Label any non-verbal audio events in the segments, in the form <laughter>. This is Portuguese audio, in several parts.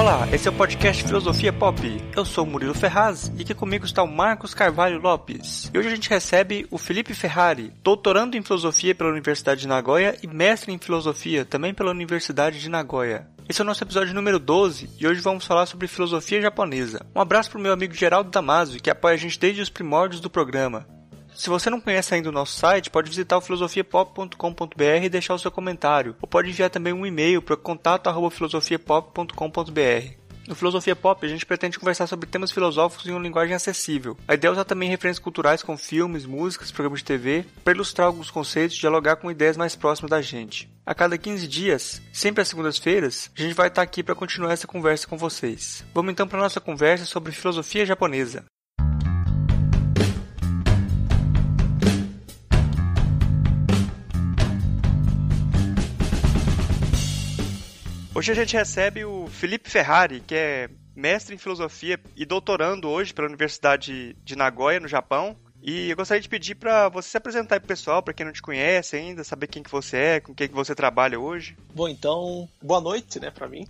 Olá, esse é o podcast Filosofia Pop. Eu sou o Murilo Ferraz e aqui comigo está o Marcos Carvalho Lopes. E hoje a gente recebe o Felipe Ferrari, doutorando em filosofia pela Universidade de Nagoya e mestre em filosofia também pela Universidade de Nagoya. Esse é o nosso episódio número 12 e hoje vamos falar sobre filosofia japonesa. Um abraço para o meu amigo Geraldo Damasio, que apoia a gente desde os primórdios do programa. Se você não conhece ainda o nosso site, pode visitar o filosofiapop.com.br e deixar o seu comentário, ou pode enviar também um e-mail para contato@filosofiapop.com.br. No Filosofia Pop, a gente pretende conversar sobre temas filosóficos em uma linguagem acessível. A ideia é usar também referências culturais como filmes, músicas, programas de TV, para ilustrar alguns conceitos e dialogar com ideias mais próximas da gente. A cada 15 dias, sempre às segundas-feiras, a gente vai estar aqui para continuar essa conversa com vocês. Vamos então para a nossa conversa sobre filosofia japonesa. Hoje a gente recebe o Felipe Ferrari, que é mestre em filosofia e doutorando hoje pela Universidade de Nagoya, no Japão. E eu gostaria de pedir para você se apresentar aí pro pessoal, para quem não te conhece ainda, saber quem que você é, com quem que você trabalha hoje. Bom, então, boa noite, né, para mim.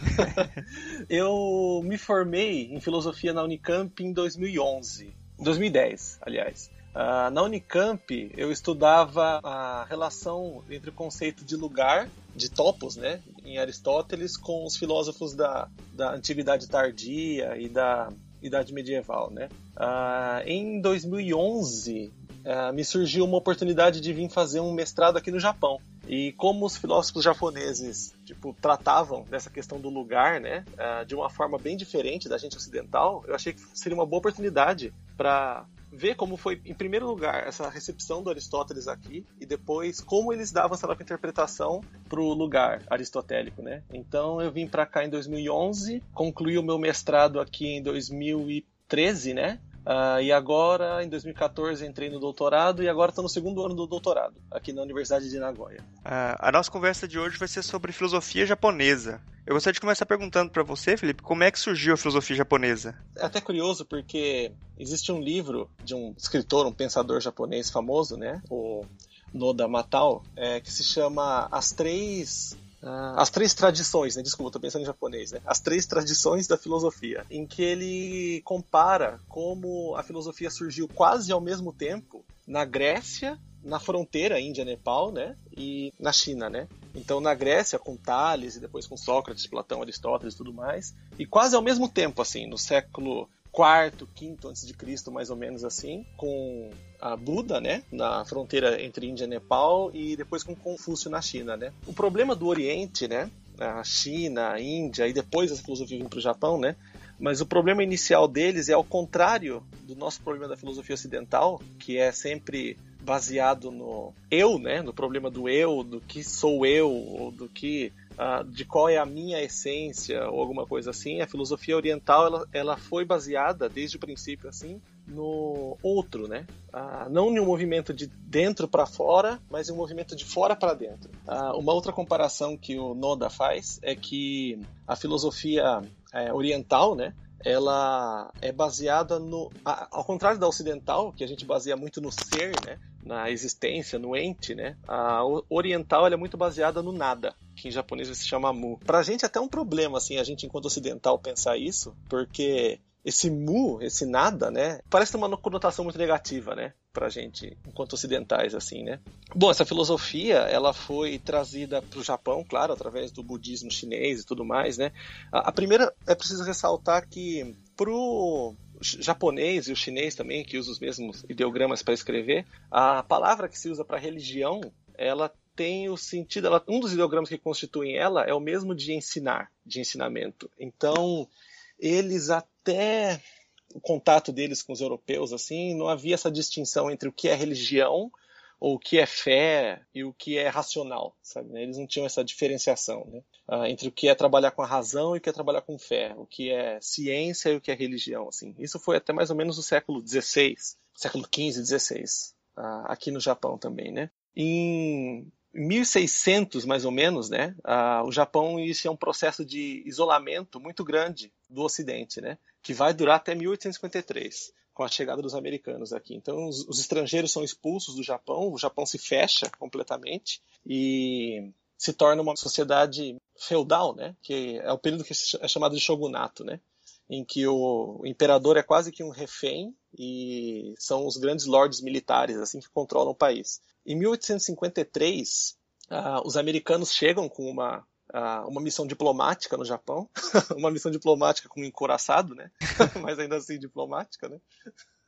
<laughs> eu me formei em filosofia na Unicamp em 2011, 2010, aliás. Uh, na Unicamp, eu estudava a relação entre o conceito de lugar, de topos, né, em Aristóteles, com os filósofos da, da Antiguidade Tardia e da Idade Medieval. Né. Uh, em 2011, uh, ah, me surgiu uma oportunidade de vir fazer um mestrado aqui no Japão. E como os filósofos japoneses tipo, tratavam dessa questão do lugar, né, de uma forma bem diferente da gente ocidental, eu achei que seria uma boa oportunidade para ver como foi, em primeiro lugar, essa recepção do Aristóteles aqui e depois como eles davam essa nova interpretação para o lugar aristotélico, né? Então eu vim para cá em 2011, concluí o meu mestrado aqui em 2013, né? Uh, e agora, em 2014, entrei no doutorado e agora estou no segundo ano do doutorado, aqui na Universidade de Nagoya. Uh, a nossa conversa de hoje vai ser sobre filosofia japonesa. Eu gostaria de começar perguntando para você, Felipe, como é que surgiu a filosofia japonesa? É até curioso porque existe um livro de um escritor, um pensador japonês famoso, né? O Noda Matao, é, que se chama As Três as três tradições, né? Desculpa, tô pensando em japonês, né? As três tradições da filosofia, em que ele compara como a filosofia surgiu quase ao mesmo tempo na Grécia, na fronteira Índia-Nepal, né? E na China, né? Então, na Grécia, com Tales e depois com Sócrates, Platão, Aristóteles e tudo mais. E quase ao mesmo tempo, assim, no século quarto, quinto antes de Cristo, mais ou menos assim, com a Buda, né, na fronteira entre Índia e Nepal e depois com Confúcio na China, né. O problema do Oriente, né, a China, a Índia e depois essa filosofia vindo para o Japão, né, mas o problema inicial deles é ao contrário do nosso problema da filosofia ocidental, que é sempre baseado no eu, né, no problema do eu, do que sou eu, ou do que de qual é a minha essência ou alguma coisa assim. A filosofia oriental ela, ela foi baseada desde o princípio assim no outro, né? Uh, não em um movimento de dentro para fora, mas em um movimento de fora para dentro. Uh, uma outra comparação que o Noda faz é que a filosofia é, oriental, né? ela é baseada no. Ao contrário da ocidental, que a gente baseia muito no ser, né? na existência, no ente, né? A oriental é muito baseada no nada, que em japonês se chama mu. Pra gente é até um problema, assim, a gente enquanto ocidental pensar isso, porque esse mu, esse nada, né? Parece ter uma conotação muito negativa, né? Pra gente, enquanto ocidentais, assim, né? Bom, essa filosofia, ela foi trazida pro Japão, claro, através do budismo chinês e tudo mais, né? A, a primeira, é preciso ressaltar que pro japonês e o chinês também, que usam os mesmos ideogramas para escrever, a palavra que se usa para religião, ela tem o sentido, ela, um dos ideogramas que constituem ela é o mesmo de ensinar, de ensinamento. Então, eles até o contato deles com os europeus assim, não havia essa distinção entre o que é religião ou o que é fé e o que é racional, sabe? Né? Eles não tinham essa diferenciação, né? Ah, entre o que é trabalhar com a razão e o que é trabalhar com fé, o que é ciência e o que é religião, assim. Isso foi até mais ou menos no século XVI, século XV, XVI, ah, aqui no Japão também, né? Em 1600, mais ou menos, né, ah, o Japão inicia um processo de isolamento muito grande do Ocidente, né, que vai durar até 1853 com a chegada dos americanos aqui. Então, os, os, estrangeiros são expulsos do Japão, o Japão se fecha completamente e se torna uma sociedade feudal, né? Que é o período que é chamado de shogunato, né? Em que o imperador é quase que um refém e são os grandes lords militares assim que controlam o país. Em 1853, uh, ah, os americanos chegam com uma uh, uma missão diplomática no Japão, <laughs> uma missão diplomática com um encoraçado, né? <laughs> Mas ainda assim diplomática, né?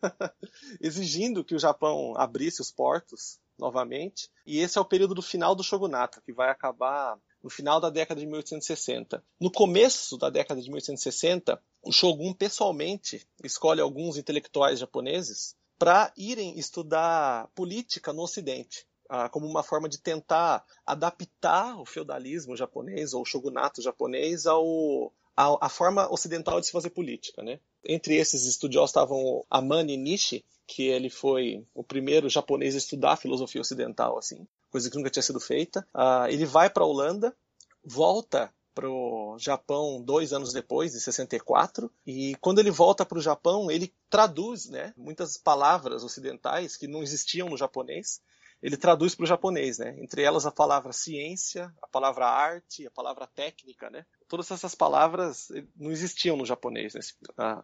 <laughs> exigindo que o Japão abrisse os portos novamente. E esse é o período do final do shogunato, que vai acabar no final da década de 1860. No começo da década de 1860, o shogun pessoalmente escolhe alguns intelectuais japoneses para irem estudar política no Ocidente. Ah, como uma forma de tentar adaptar o feudalismo japonês ou o shogunato japonês ao, a, forma ocidental de se fazer política, né? Entre esses estudiosos estavam Amani Nishi, que ele foi o primeiro japonês a estudar filosofia ocidental, assim, coisa que nunca tinha sido feita. Uh, ele vai para a Holanda, volta para o Japão dois anos depois, em 64, e quando ele volta para o Japão, ele traduz né, muitas palavras ocidentais que não existiam no japonês, ele traduz para o japonês, né? Entre elas a palavra ciência, a palavra arte, a palavra técnica, né? Todas essas palavras eh, não existiam no japonês né?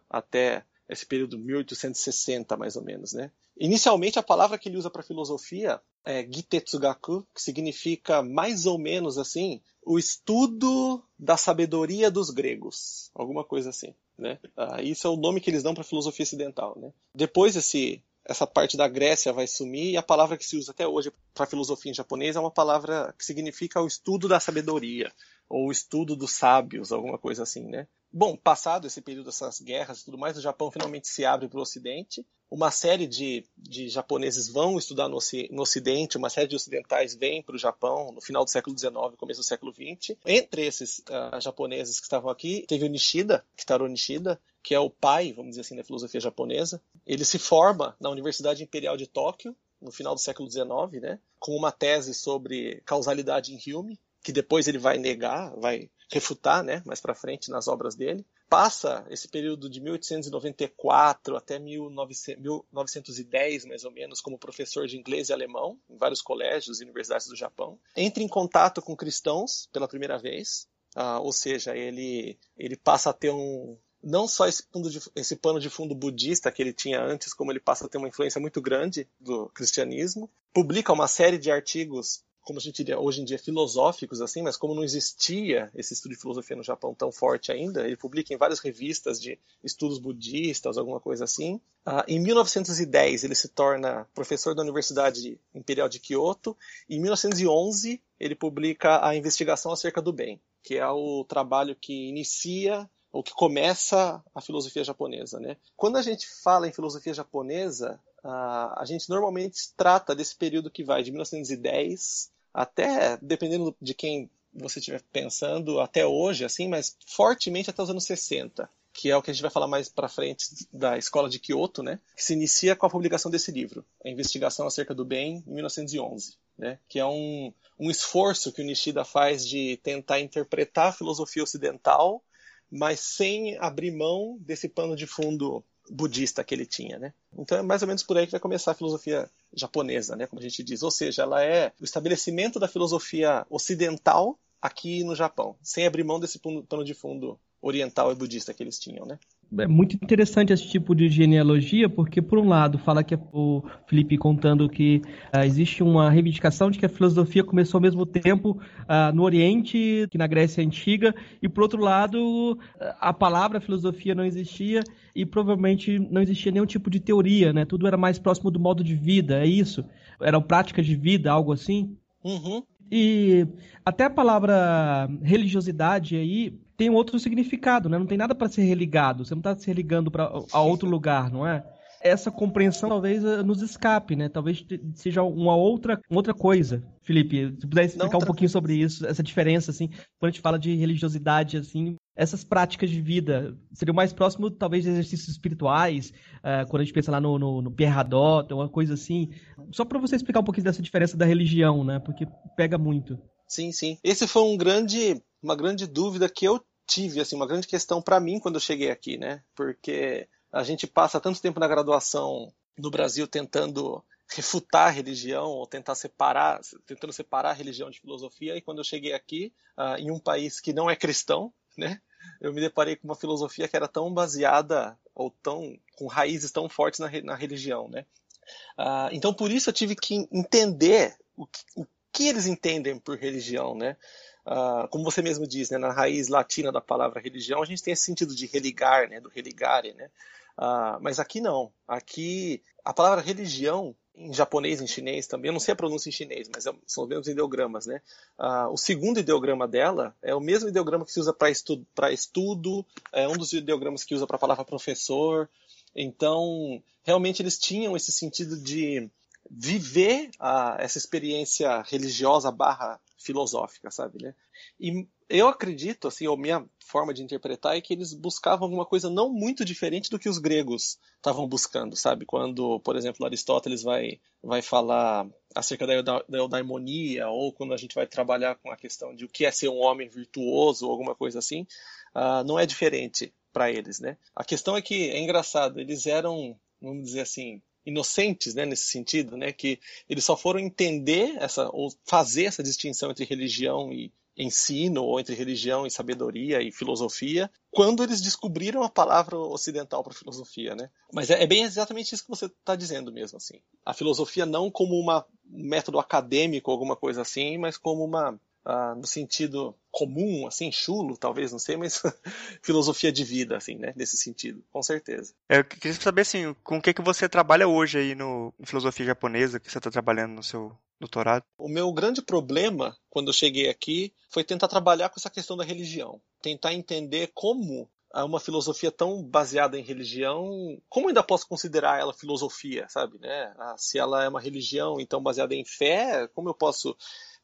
até esse período 1860 mais ou menos, né? Inicialmente a palavra que ele usa para filosofia é Gitetsugaku, que significa mais ou menos assim o estudo da sabedoria dos gregos, alguma coisa assim, né? Ah, isso é o nome que eles dão para filosofia ocidental, né? Depois esse essa parte da Grécia vai sumir e a palavra que se usa até hoje para filosofia em japonês é uma palavra que significa o estudo da sabedoria ou o estudo dos sábios, alguma coisa assim, né? Bom, passado esse período dessas guerras e tudo mais, o Japão finalmente se abre para o Ocidente. Uma série de, de japoneses vão estudar no, no Ocidente, uma série de ocidentais vêm para o Japão no final do século XIX, começo do século XX. Entre esses uh, japoneses que estavam aqui, teve o Nishida, Kitaro Nishida, que é o pai, vamos dizer assim, da filosofia japonesa. Ele se forma na Universidade Imperial de Tóquio, no final do século XIX, né, com uma tese sobre causalidade em Hume, que depois ele vai negar, vai refutar, né, mais para frente nas obras dele. Passa esse período de 1894 até 1910, mais ou menos, como professor de inglês e alemão em vários colégios e universidades do Japão. Entra em contato com cristãos pela primeira vez, ah, ou seja, ele, ele passa a ter um, não só esse, de, esse, pano de fundo budista que ele tinha antes, como ele passa a ter uma influência muito grande do cristianismo. Publica uma série de artigos como a gente diria hoje em dia, filosóficos, assim, mas como não existia esse estudo de filosofia no Japão tão forte ainda, ele publica em várias revistas de estudos budistas, alguma coisa assim. Ah, em 1910, ele se torna professor da Universidade Imperial de Kyoto, em 1911, ele publica a Investigação acerca do Bem, que é o trabalho que inicia ou que começa a filosofia japonesa. Né? Quando a gente fala em filosofia japonesa, Uh, a gente normalmente trata desse período que vai de 1910 até, dependendo de quem você estiver pensando, até hoje, assim, mas fortemente até os anos 60, que é o que a gente vai falar mais para frente da escola de Kyoto, né? Que se inicia com a publicação desse livro, A Investigação acerca do Bem, em 1911, né? Que é um, um esforço que o Nishida faz de tentar interpretar a filosofia ocidental, mas sem abrir mão desse pano de fundo budista que ele tinha, né? Então é mais ou menos por aí que vai começar a filosofia japonesa, né? Como a gente diz, ou seja, ela é o estabelecimento da filosofia ocidental aqui no Japão, sem abrir mão desse pano de fundo oriental e budista que eles tinham, né? É muito interessante esse tipo de genealogia, porque, por um lado, fala que o Felipe contando que uh, existe uma reivindicação de que a filosofia começou ao mesmo tempo uh, no Oriente que na Grécia Antiga, e, por outro lado, a palavra filosofia não existia e provavelmente não existia nenhum tipo de teoria, né? Tudo era mais próximo do modo de vida, é isso? Eram práticas de vida, algo assim? Uhum. E até a palavra religiosidade aí tem outro significado, né? Não tem nada para ser religado. Você não está se religando para a outro lugar, não é? Essa compreensão talvez eh, nos escape, né? Talvez seja uma outra, uma outra coisa. Felipe, se puder explicar não, um pouquinho sobre isso, essa diferença, assim, quando a gente fala de religiosidade, assim, essas práticas de vida seria mais próximo, talvez, de exercícios espirituais, uh, quando a gente pensa lá no, no, no Pierre Hadot, uma coisa assim. Só para você explicar um pouquinho dessa diferença da religião, né? Porque pega muito. Sim, sim. Esse foi um grande, uma grande dúvida que eu tive assim uma grande questão para mim quando eu cheguei aqui, né? Porque a gente passa tanto tempo na graduação no Brasil tentando refutar a religião ou tentar separar, tentando separar a religião de filosofia. E quando eu cheguei aqui, uh, em um país que não é cristão, né, eu me deparei com uma filosofia que era tão baseada ou tão com raízes tão fortes na, na religião, né? Uh, então por isso eu tive que entender o que, o que eles entendem por religião, né? Uh, como você mesmo diz, né, na raiz latina da palavra religião, a gente tem esse sentido de religar, né, do religare, né? Uh, mas aqui não. Aqui a palavra religião em japonês, em chinês também, eu não sei a pronúncia em chinês, mas é, são os mesmos ideogramas, né? Uh, o segundo ideograma dela é o mesmo ideograma que se usa para estudo, estudo, é um dos ideogramas que usa para a palavra professor. Então, realmente eles tinham esse sentido de viver a, essa experiência religiosa barra filosófica, sabe, né? E eu acredito, assim, ou minha forma de interpretar é que eles buscavam alguma coisa não muito diferente do que os gregos estavam buscando, sabe? Quando, por exemplo, Aristóteles vai, vai falar acerca da, da eudaimonia, ou quando a gente vai trabalhar com a questão de o que é ser um homem virtuoso, ou alguma coisa assim, uh, não é diferente para eles, né? A questão é que é engraçado, eles eram, vamos dizer assim, inocentes, né, nesse sentido, né, que eles só foram entender essa ou fazer essa distinção entre religião e ensino ou entre religião e sabedoria e filosofia quando eles descobriram a palavra ocidental para filosofia, né? Mas é, é, bem exatamente isso que você está dizendo mesmo, assim. A filosofia não como uma, um método acadêmico, alguma coisa assim, mas como uma ah, no sentido comum, assim, chulo, talvez, não sei, mas <laughs> filosofia de vida, assim, né, nesse sentido, com certeza. É, eu queria saber, assim, com o que, que você trabalha hoje aí no em filosofia japonesa, que você está trabalhando no seu doutorado? O meu grande problema, quando eu cheguei aqui, foi tentar trabalhar com essa questão da religião. Tentar entender como uma filosofia tão baseada em religião, como ainda posso considerar ela filosofia, sabe, né? Ah, se ela é uma religião, então baseada em fé, como eu posso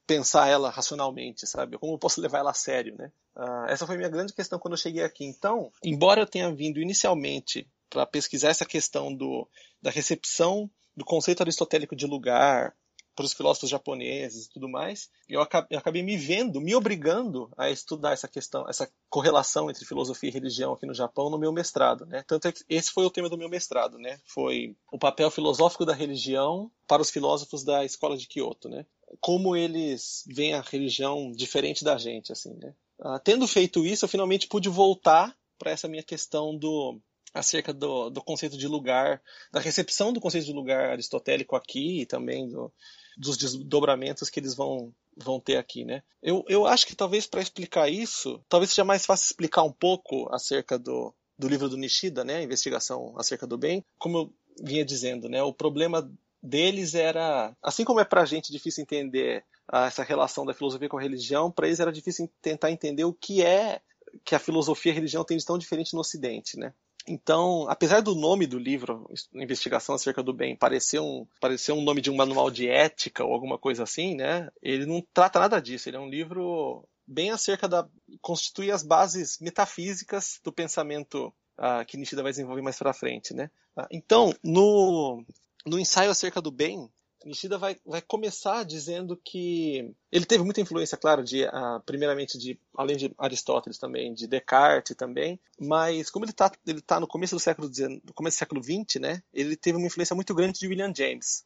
pensar ela racionalmente, sabe? Como eu posso levar ela a sério, né? Uh, essa foi minha grande questão quando eu cheguei aqui. Então, embora eu tenha vindo inicialmente para pesquisar essa questão do, da recepção do conceito aristotélico de lugar para os filósofos japoneses e tudo mais, eu acabei, eu acabei, me vendo, me obrigando a estudar essa questão, essa correlação entre filosofia e religião aqui no Japão no meu mestrado, né? Tanto é que esse foi o tema do meu mestrado, né? Foi o papel filosófico da religião para os filósofos da escola de Kyoto, né? Como eles veem a religião diferente da gente, assim, né? Uh, tendo feito isso, eu finalmente pude voltar para essa minha questão do acerca do, do, conceito de lugar, da recepção do conceito de lugar aristotélico aqui e também do, dos desdobramentos que eles vão vão ter aqui, né? Eu, eu acho que talvez para explicar isso, talvez seja mais fácil explicar um pouco acerca do, do livro do Nishida, né? Investigação acerca do bem. Como eu vinha dizendo, né? O problema deles era, assim como é para a gente difícil entender ah, essa relação da filosofia com a religião, para eles era difícil tentar entender o que é que a filosofia e a religião têm de tão diferente no Ocidente, né? Então, apesar do nome do livro, Investigação acerca do Bem, parecer um, parecer um nome de um manual de ética ou alguma coisa assim, né? Ele não trata nada disso. Ele é um livro bem acerca da constituir as bases metafísicas do pensamento uh, que Nishida vai desenvolver mais para frente, né? Uh, então, no no ensaio acerca do bem, Nishida vai, vai começar dizendo que ele teve muita influência, claro, de uh, primeiramente de além de Aristóteles também, de Descartes também, mas como ele está ele tá no começo do século XIX, começo do século XX, né, ele teve uma influência muito grande de William James.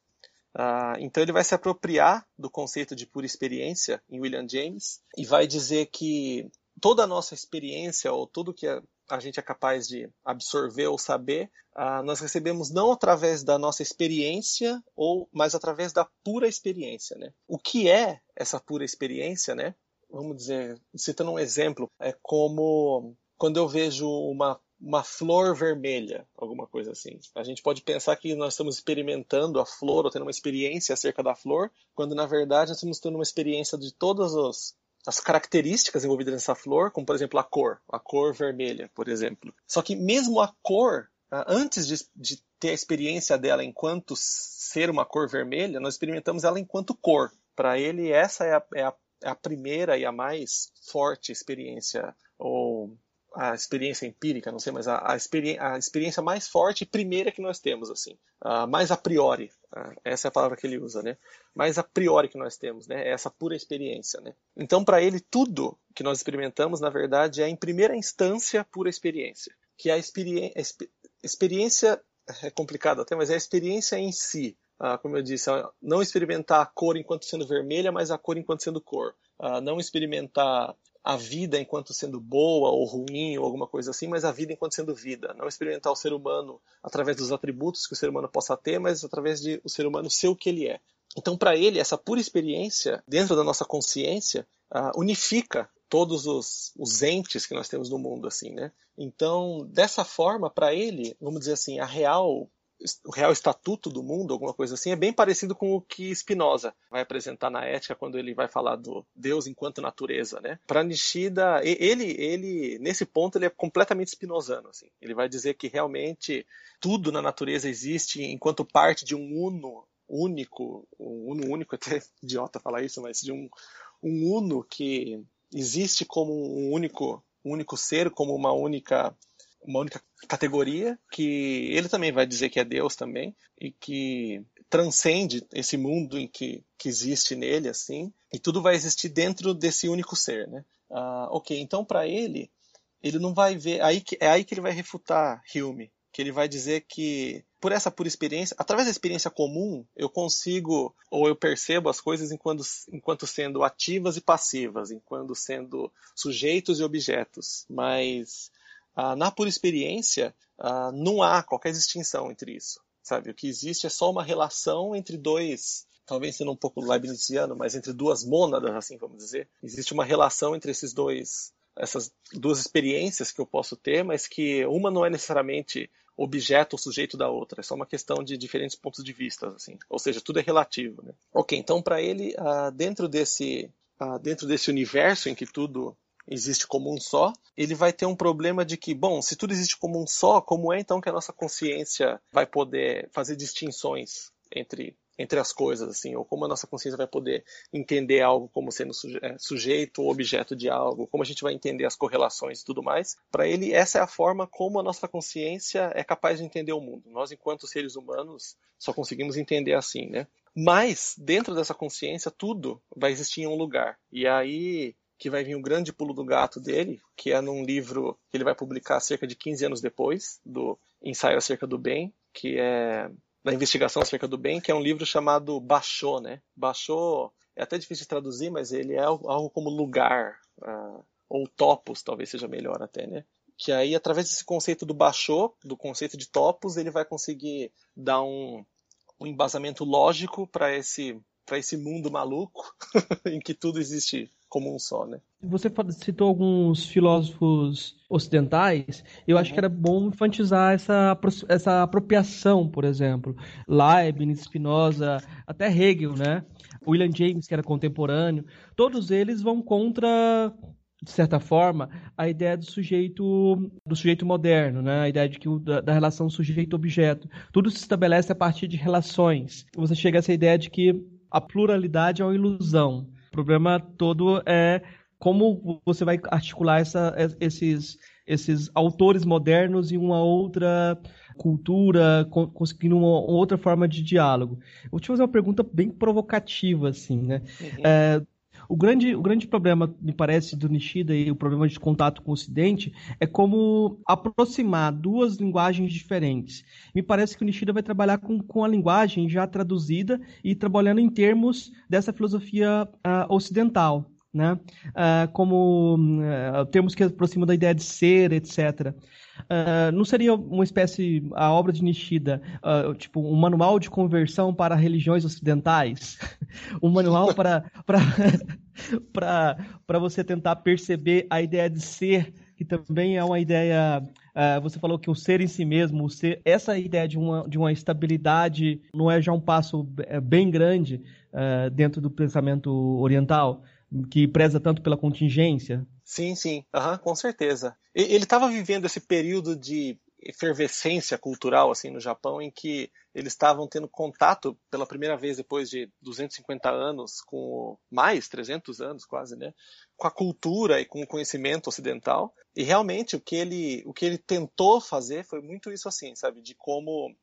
Uh, então ele vai se apropriar do conceito de pura experiência em William James e vai dizer que toda a nossa experiência ou tudo que é a gente é capaz de absorver ou saber, uh, nós recebemos não através da nossa experiência, ou mas através da pura experiência. Né? O que é essa pura experiência? Né? Vamos dizer, citando um exemplo, é como quando eu vejo uma uma flor vermelha, alguma coisa assim. A gente pode pensar que nós estamos experimentando a flor ou tendo uma experiência acerca da flor, quando na verdade nós estamos tendo uma experiência de todos os as características envolvidas nessa flor, como por exemplo a cor, a cor vermelha, por exemplo. Só que mesmo a cor, ah, antes de, de ter a experiência dela enquanto ser uma cor vermelha, nós experimentamos ela enquanto cor. Para ele, essa é a, é, a, é a, primeira e a mais forte experiência, ou a experiência empírica, não sei, mas a, a, experi a experiência mais forte e primeira que nós temos, assim, uh, mais a priori, uh, essa é a palavra que ele usa, né? Mais a priori que nós temos, né? É essa pura experiência, né? Então, para ele, tudo que nós experimentamos, na verdade, é em primeira instância pura experiência, que é a experi experiência é complicado até, mas é a experiência em si, uh, como eu disse, não experimentar a cor enquanto sendo vermelha, mas a cor enquanto sendo cor. Uh, não experimentar a vida enquanto sendo boa ou ruim ou alguma coisa assim, mas a vida enquanto sendo vida. Não experimentar o ser humano através dos atributos que o ser humano possa ter, mas através de o ser humano ser o que ele é. Então, para ele, essa pura experiência dentro da nossa consciência uh, unifica todos os, os entes que nós temos no mundo, assim, né? Então, dessa forma, para ele, vamos dizer assim, a real o real estatuto do mundo, alguma coisa assim, é bem parecido com o que Spinoza vai apresentar na ética quando ele vai falar do Deus enquanto natureza, né? Para Nishida, ele, ele nesse ponto ele é completamente spinozano, assim. Ele vai dizer que realmente tudo na natureza existe enquanto parte de um uno único, um uno único, <laughs> até idiota falar isso, mas de um, um uno que existe como um único, único ser, como uma única uma única categoria que ele também vai dizer que é Deus também e que transcende esse mundo em que, que existe nele assim e tudo vai existir dentro desse único ser, né? Uh, ok, então para ele ele não vai ver aí que, é aí que ele vai refutar Hume que ele vai dizer que por essa pura experiência, através da experiência comum, eu consigo ou eu percebo as coisas enquanto, enquanto sendo ativas e passivas, enquanto sendo sujeitos e objetos. Mas ah, na pura experiência ah, não há qualquer distinção entre isso, sabe? O que existe é só uma relação entre dois talvez sendo um pouco leibniziano, mas entre duas mônadas, assim vamos dizer, existe uma relação entre esses dois essas duas experiências que eu posso ter, mas que uma não é necessariamente objeto ou sujeito da outra, é só uma questão de diferentes pontos de vista, assim. Ou seja, tudo é relativo, né? Ok, então para ele, uh, dentro desse uh, dentro desse universo em que tudo existe como um só, ele vai ter um problema de que, bom, se tudo existe como um só, como é então que a nossa consciência vai poder fazer distinções entre entre as coisas, assim, ou como a nossa consciência vai poder entender algo como sendo é, sujeito ou objeto de algo, como a gente vai entender as correlações e tudo mais. Para ele, essa é a forma como a nossa consciência é capaz de entender o mundo. Nós, enquanto seres humanos, só conseguimos entender assim, né? Mas, dentro dessa consciência, tudo vai existir em um lugar. E aí que vai vir o grande pulo do gato dele, que é num livro que ele vai publicar cerca de 15 anos depois, do Ensaio acerca do Bem, que é da investigação acerca do bem, que é um livro chamado Bachô, né? Bachô é até difícil de traduzir, mas ele é algo como lugar, uh, ou topos, talvez seja melhor até, né? Que aí, através desse conceito do Bachô, do conceito de topos, ele vai conseguir dar um, um embasamento lógico para esse, esse mundo maluco <laughs> em que tudo existe como um só, né? Você citou alguns filósofos ocidentais, eu acho que era bom enfatizar essa, essa apropriação, por exemplo. Leibniz, Spinoza, até Hegel, né? William James, que era contemporâneo, todos eles vão contra de certa forma, a ideia do sujeito do sujeito moderno, né? a ideia de que o, da, da, relação sujeito-objeto. Tudo se estabelece a partir de relações. Você chega a essa ideia de que a pluralidade é uma ilusão. O problema todo é como você vai articular essa, esses, esses autores modernos em uma outra cultura, conseguindo uma outra forma de diálogo. Eu vou te fazer uma pergunta bem provocativa, assim, né? Uhum. É, o grande, o grande problema, me parece, do Nishida e o problema de contato com o Ocidente é como aproximar duas linguagens diferentes. Me parece que o Nishida vai trabalhar com, com a linguagem já traduzida e trabalhando em termos dessa filosofia uh, ocidental. Né? Uh, como uh, termos que aproximam da ideia de ser, etc. Uh, não seria uma espécie, a obra de Nishida, uh, tipo um manual de conversão para religiões ocidentais? <laughs> um manual para, <laughs> para, para você tentar perceber a ideia de ser, que também é uma ideia. Uh, você falou que o ser em si mesmo, ser, essa ideia de uma, de uma estabilidade não é já um passo é, bem grande dentro do pensamento oriental? que preza tanto pela contingência. Sim, sim, uhum, com certeza. Ele estava vivendo esse período de efervescência cultural assim no Japão em que eles estavam tendo contato pela primeira vez depois de 250 anos com mais 300 anos quase né com a cultura e com o conhecimento ocidental e realmente o que ele o que ele tentou fazer foi muito isso assim sabe de como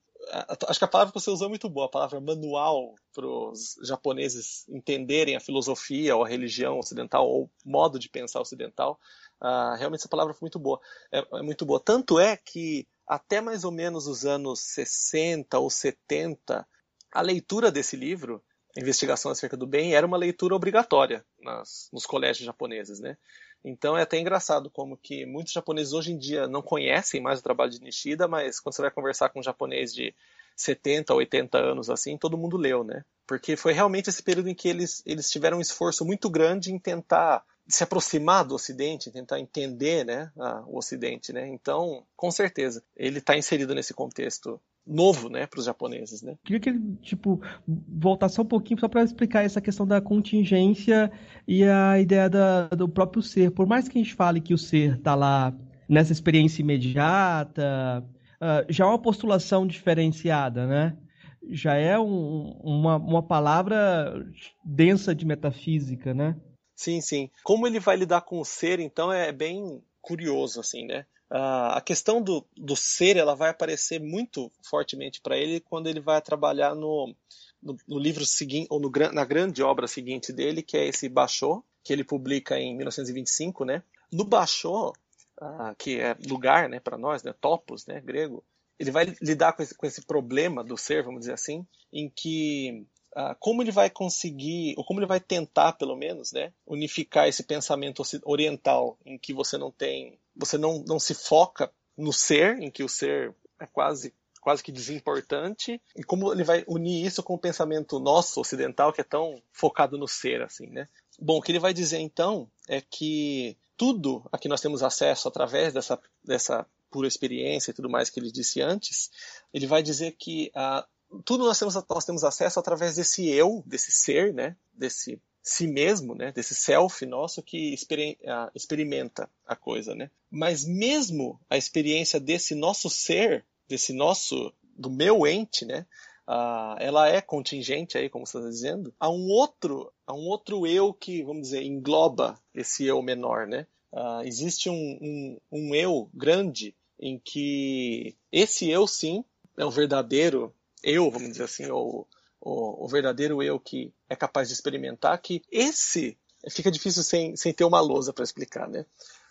acho que a palavra que você usou é muito boa, a palavra manual para os japoneses entenderem a filosofia ou a religião ocidental ou o modo de pensar ocidental. Uh, realmente essa palavra foi muito boa. É, é, muito boa. Tanto é que até mais ou menos os anos 60 ou 70, a leitura desse livro, Investigação acerca do Bem, era uma leitura obrigatória nas, nos colégios japoneses, né? Então é até engraçado como que muitos japoneses hoje em dia não conhecem mais o trabalho de Nishida, mas quando você vai conversar com um japonês de 70, 80 anos assim, todo mundo leu, né? Porque foi realmente esse período em que eles, eles tiveram um esforço muito grande em tentar se aproximar do Ocidente, tentar entender né, a, o Ocidente. Né? Então, com certeza, ele está inserido nesse contexto novo, né, para os japoneses, né? Queria que ele, tipo, voltasse um pouquinho só para explicar essa questão da contingência e a ideia da, do próprio ser. Por mais que a gente fale que o ser está lá nessa experiência imediata, uh, já é uma postulação diferenciada, né? Já é um, uma, uma palavra densa de metafísica, né? Sim, sim. Como ele vai lidar com o ser, então, é bem curioso, assim, né? Uh, a questão do, do ser, ela vai aparecer muito fortemente para ele quando ele vai trabalhar no, no, no livro seguinte, ou no, na grande obra seguinte dele, que é esse Bachô, que ele publica em 1925, né? No Bachô, uh, que é lugar, né, para nós, né, topos, né, grego, ele vai lidar com esse, com esse problema do ser, vamos dizer assim, em que ah, como ele vai conseguir, ou como ele vai tentar, pelo menos, né, unificar esse pensamento oriental em que você não tem, você não, não se foca no ser, em que o ser é quase quase que desimportante, e como ele vai unir isso com o pensamento nosso ocidental que é tão focado no ser, assim, né? Bom, o que ele vai dizer então é que tudo a que nós temos acesso através dessa, dessa pura experiência e tudo mais que ele disse antes, ele vai dizer que a, tudo nós temos, nós temos acesso através desse eu, desse ser, né? Desse si mesmo, né? Desse self nosso que experimenta a coisa, né? Mas mesmo a experiência desse nosso ser, desse nosso, do meu ente, né? Uh, ela é contingente aí, como você está dizendo, a um outro, a um outro eu que, vamos dizer, engloba esse eu menor, né? Uh, existe um, um, um eu grande em que esse eu sim é um verdadeiro eu, vamos dizer assim, ou o, o, verdadeiro eu que é capaz de experimentar, que esse fica difícil sem, sem ter uma lousa para explicar, né?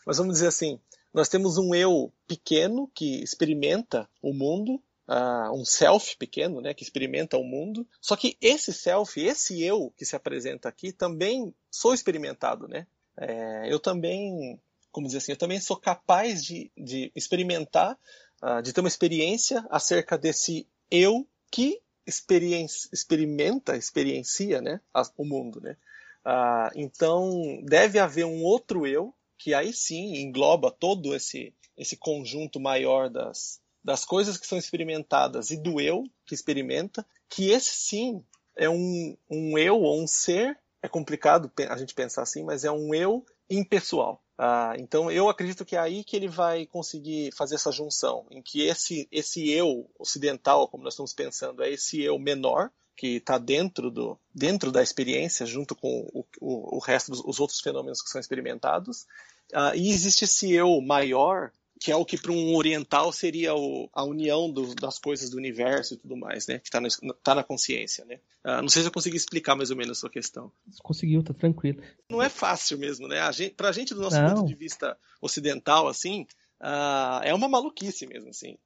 Mas vamos dizer assim, nós temos um eu pequeno que experimenta o mundo, uh, um self pequeno, né, que experimenta o mundo. Só que esse self, esse eu que se apresenta aqui, também sou experimentado, né? É, eu também, como dizer assim, eu também sou capaz de, de experimentar, uh, de ter uma experiência acerca desse eu que experimenta, experiencia né, o mundo. Né? Ah, então, deve haver um outro eu, que aí sim engloba todo esse, esse conjunto maior das, das coisas que são experimentadas e do eu que experimenta, que esse sim é um, um eu ou um ser, é complicado a gente pensar assim, mas é um eu impessoal. Ah, então eu acredito que é aí que ele vai conseguir fazer essa junção, em que esse, esse eu ocidental, como nós estamos pensando, é esse eu menor, que está dentro, do, dentro da experiência, junto com o, o, o resto dos os outros fenômenos que são experimentados. Ah, e existe esse eu maior, que é o que para um oriental seria o, a união do, das coisas do universo e tudo mais, né? Que está tá na consciência, né? Uh, não sei se eu consegui explicar mais ou menos a sua questão. Conseguiu, tá tranquilo. Não é fácil mesmo, né? A gente, pra gente, do nosso não. ponto de vista ocidental, assim, uh, é uma maluquice mesmo, assim.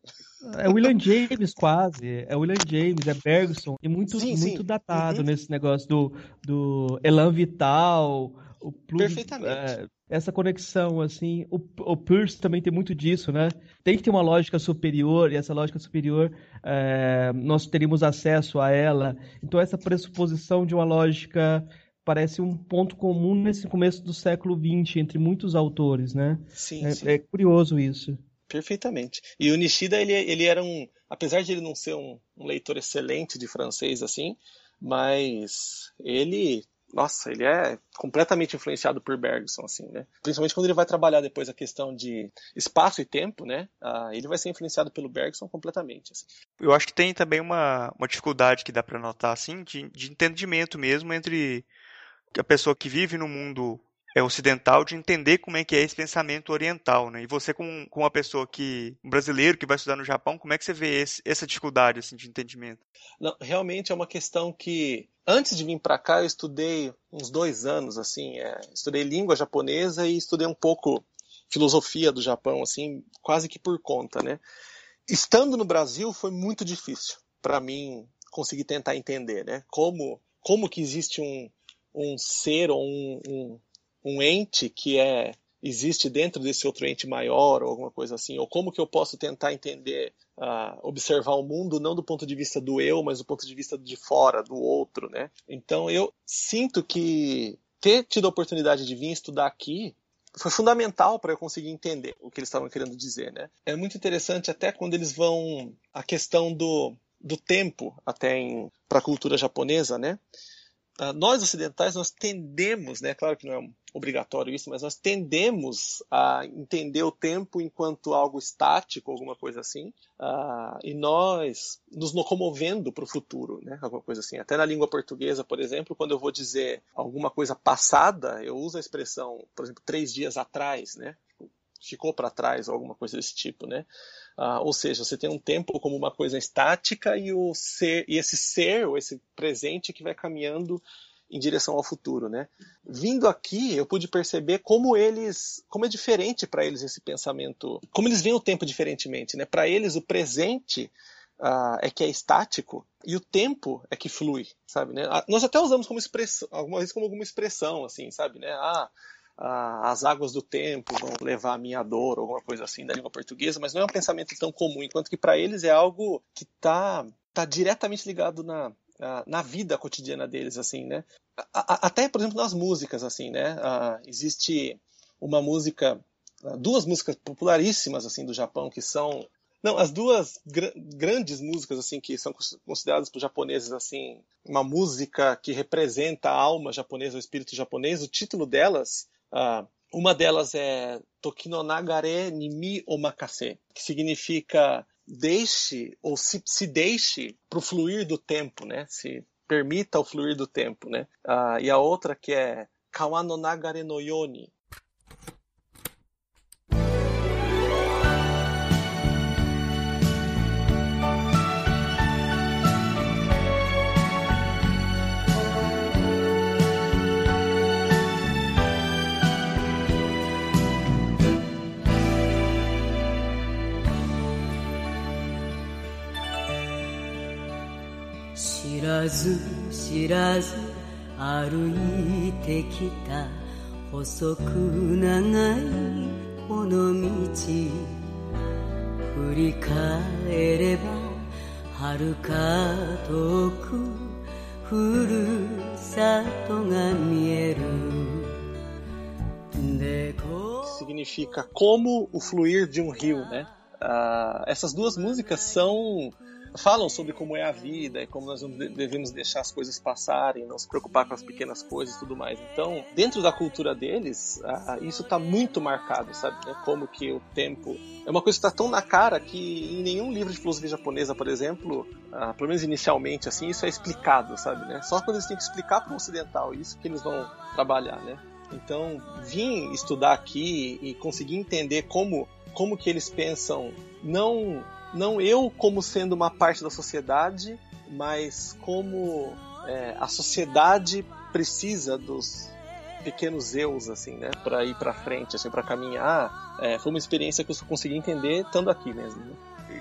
É William James quase, é William James, é Bergson, e muito, sim, muito sim. datado uhum. nesse negócio do, do Elan Vital, o Plug, Perfeitamente. É, essa conexão, assim. O, o Peirce também tem muito disso, né? Tem que ter uma lógica superior, e essa lógica superior é, nós teríamos acesso a ela. Então, essa pressuposição de uma lógica parece um ponto comum nesse começo do século XX entre muitos autores, né? Sim, é, sim. é curioso isso. Perfeitamente. E o Nishida, ele, ele era um. Apesar de ele não ser um, um leitor excelente de francês, assim, mas ele nossa, ele é completamente influenciado por Bergson, assim, né? Principalmente quando ele vai trabalhar depois a questão de espaço e tempo, né? Ah, ele vai ser influenciado pelo Bergson completamente. Assim. Eu acho que tem também uma, uma dificuldade que dá para notar, assim, de, de entendimento mesmo entre a pessoa que vive no mundo é ocidental de entender como é que é esse pensamento oriental, né? E você como, como uma pessoa que um brasileiro que vai estudar no Japão, como é que você vê esse, essa dificuldade assim de entendimento? Não, realmente é uma questão que antes de vir para cá eu estudei uns dois anos assim, é, estudei língua japonesa e estudei um pouco filosofia do Japão assim, quase que por conta, né? Estando no Brasil foi muito difícil para mim conseguir tentar entender, né? Como, como que existe um, um ser ou um, um, um ente que é existe dentro desse outro ente maior ou alguma coisa assim, ou como que eu posso tentar entender, uh, observar o mundo não do ponto de vista do eu, mas do ponto de vista de fora, do outro, né? Então eu sinto que ter tido a oportunidade de vir estudar aqui foi fundamental para eu conseguir entender o que eles estavam querendo dizer, né? É muito interessante até quando eles vão a questão do, do tempo até para a cultura japonesa, né? Uh, nós ocidentais nós tendemos, né? Claro que não é obrigatório isso, mas nós tendemos a entender o tempo enquanto algo estático, alguma coisa assim, uh, e nós nos locomovendo para o futuro, né? Alguma coisa assim. Até na língua portuguesa, por exemplo, quando eu vou dizer alguma coisa passada, eu uso a expressão, por exemplo, três dias atrás, né? Ficou para trás ou alguma coisa desse tipo, né? Uh, ou seja, você tem um tempo como uma coisa estática e o ser e esse ser ou esse presente que vai caminhando em direção ao futuro, né? Vindo aqui, eu pude perceber como eles, como é diferente para eles esse pensamento, como eles veem o tempo diferentemente, né? Para eles o presente uh, é que é estático e o tempo é que flui, sabe? Né? Uh, nós até usamos como expressão, alguma vez como alguma expressão, assim, sabe? Né? Ah, as águas do tempo vão levar a minha dor, ou alguma coisa assim da língua portuguesa, mas não é um pensamento tão comum, enquanto que para eles é algo que está tá diretamente ligado na, na vida cotidiana deles, assim, né? Até, por exemplo, nas músicas, assim, né? existe uma música, duas músicas popularíssimas, assim, do Japão, que são não, as duas gr grandes músicas assim que são consideradas por japoneses assim uma música que representa a alma japonesa, o espírito japonês. O título delas, uh, uma delas é Tokino Nagare Nimi Omakase, que significa deixe ou se, se deixe para o fluir do tempo, né? Se permita o fluir do tempo, né? Uh, e a outra que é Kawa no Nagare no Yoni, ず知らず歩いてきた細く長いこの道振り返れば遥か遠くふるさとが見える significa como o fluir de um rio, né? Uh, essas duas músicas são falam sobre como é a vida e como nós devemos deixar as coisas passarem, não se preocupar com as pequenas coisas e tudo mais. Então, dentro da cultura deles, isso está muito marcado, sabe? Né? Como que o tempo é uma coisa que está tão na cara que em nenhum livro de filosofia japonesa, por exemplo, ah, pelo menos inicialmente, assim, isso é explicado, sabe? Né? Só quando eles têm que explicar para o ocidental isso que eles vão trabalhar, né? Então, vim estudar aqui e conseguir entender como como que eles pensam não não eu como sendo uma parte da sociedade, mas como é, a sociedade precisa dos pequenos eus assim, né, para ir para frente, assim, para caminhar. É, foi uma experiência que eu consegui entender estando aqui mesmo. Né?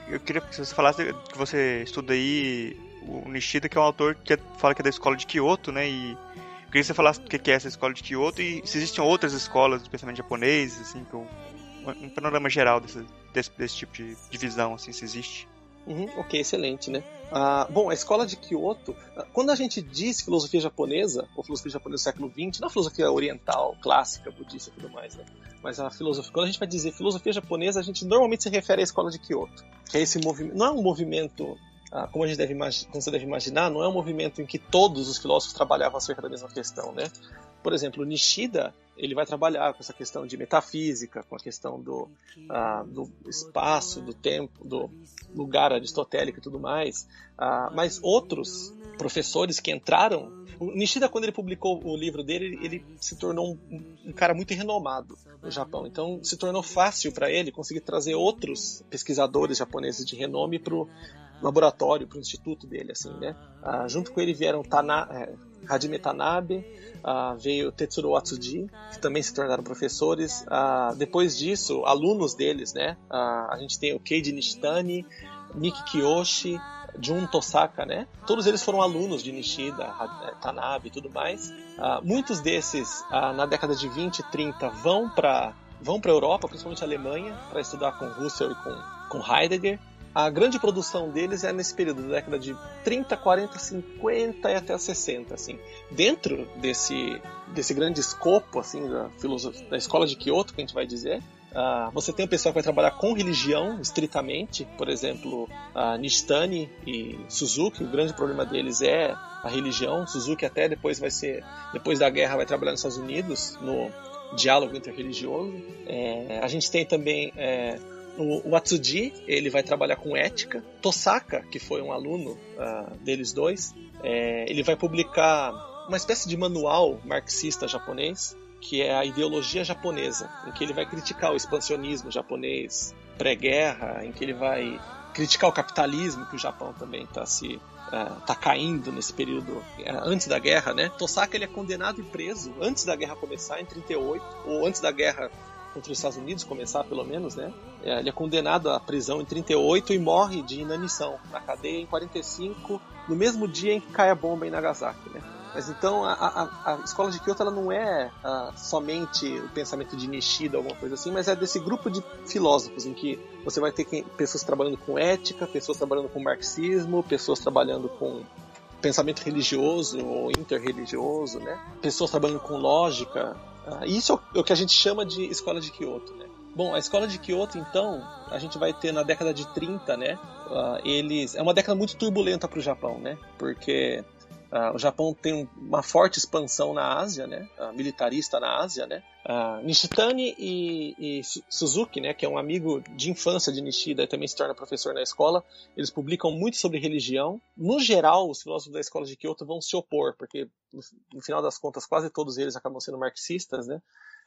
Eu queria que você falasse que você estuda aí o Nishida, que é um autor que fala que é da escola de Kyoto, né, e eu queria que você falasse o que é essa escola de Kyoto e se existem outras escolas do pensamento japonês, assim, um panorama geral desse, desse, desse tipo de divisão, assim, se existe. Uhum, ok, excelente, né? Ah, bom, a escola de Kyoto, ah, quando a gente diz filosofia japonesa, ou filosofia japonesa do século XX, não a filosofia oriental, clássica, budista e tudo mais, né? Mas a filosofia, quando a gente vai dizer filosofia japonesa, a gente normalmente se refere à escola de Kyoto, que é esse movimento, não é um movimento ah, como a gente deve como você deve imaginar, não é um movimento em que todos os filósofos trabalhavam acerca da mesma questão, né? Por exemplo, Nishida ele vai trabalhar com essa questão de metafísica, com a questão do, uh, do espaço, do tempo, do lugar aristotélico e tudo mais. Uh, mas outros professores que entraram. O Nishida, quando ele publicou o livro dele, ele, se tornou um, um, cara muito renomado no Japão. Então, se tornou fácil para ele conseguir trazer outros pesquisadores japoneses de renome para o laboratório, para o instituto dele, assim, né? Uh, junto com ele vieram Tana, é, Hajime Tanabe, uh, veio Tetsuro Atsuji, que também se tornaram professores. Uh, depois disso, alunos deles, né? Uh, a gente tem o Keiji Nishitani, Miki Kiyoshi, Jun Tosaka, né? Todos eles foram alunos de Nishida, Tanabe e tudo mais. Muitos desses, na década de 20 e 30, vão para vão para a Europa, principalmente a Alemanha, para estudar com Russell e com, com Heidegger. A grande produção deles é nesse período, da década de 30, 40, 50 e até 60, assim. Dentro desse, desse grande escopo, assim, da, filosofia, da escola de Kyoto, que a gente vai dizer, Uh, você tem o pessoal que vai trabalhar com religião, estritamente, por exemplo, uh, Nishitani e Suzuki, o grande problema deles é a religião. Suzuki até depois vai ser, depois da guerra, vai trabalhar nos Estados Unidos, no diálogo interreligioso. É, a gente tem também é, o, Atsuji, ele vai trabalhar com ética. Tosaka, que foi um aluno uh, deles dois, é, ele vai publicar uma espécie de manual marxista japonês que é a ideologia japonesa, em que ele vai criticar o expansionismo japonês pré-guerra, em que ele vai criticar o capitalismo que o Japão também está se uh, tá caindo nesse período uh, antes da guerra, né? Tosaka ele é condenado e preso antes da guerra começar em 38 ou antes da guerra contra os Estados Unidos começar pelo menos, né? É, ele é condenado à prisão em 38 e morre de inanição na cadeia em 45, no mesmo dia em que cai a bomba em Nagasaki, né? Mas então a, a, a escola de Kyoto ela não é somente o pensamento de Nishida, alguma coisa assim, mas é desse grupo de filósofos em que você vai ter pessoas trabalhando com ética, pessoas trabalhando com marxismo, pessoas trabalhando com pensamento religioso ou interreligioso, né? Pessoas trabalhando com lógica. Uh, isso é o que a gente chama de escola de Kyoto, né? Bom, a escola de Kyoto, então, a gente vai ter na década de 30, né? Uh, eles é uma década muito turbulenta para o Japão, né? Porque Uh, o Japão tem uma forte expansão na Ásia, né? Uh, militarista na Ásia, né? Uh, Nishitani e, e, Suzuki, né, que é um amigo de infância de Nishida e também se torna professor na escola, eles publicam muito sobre religião. No geral, os filósofos da escola de Kyoto vão se opor, porque no, no final das contas quase todos eles acabam sendo marxistas, né?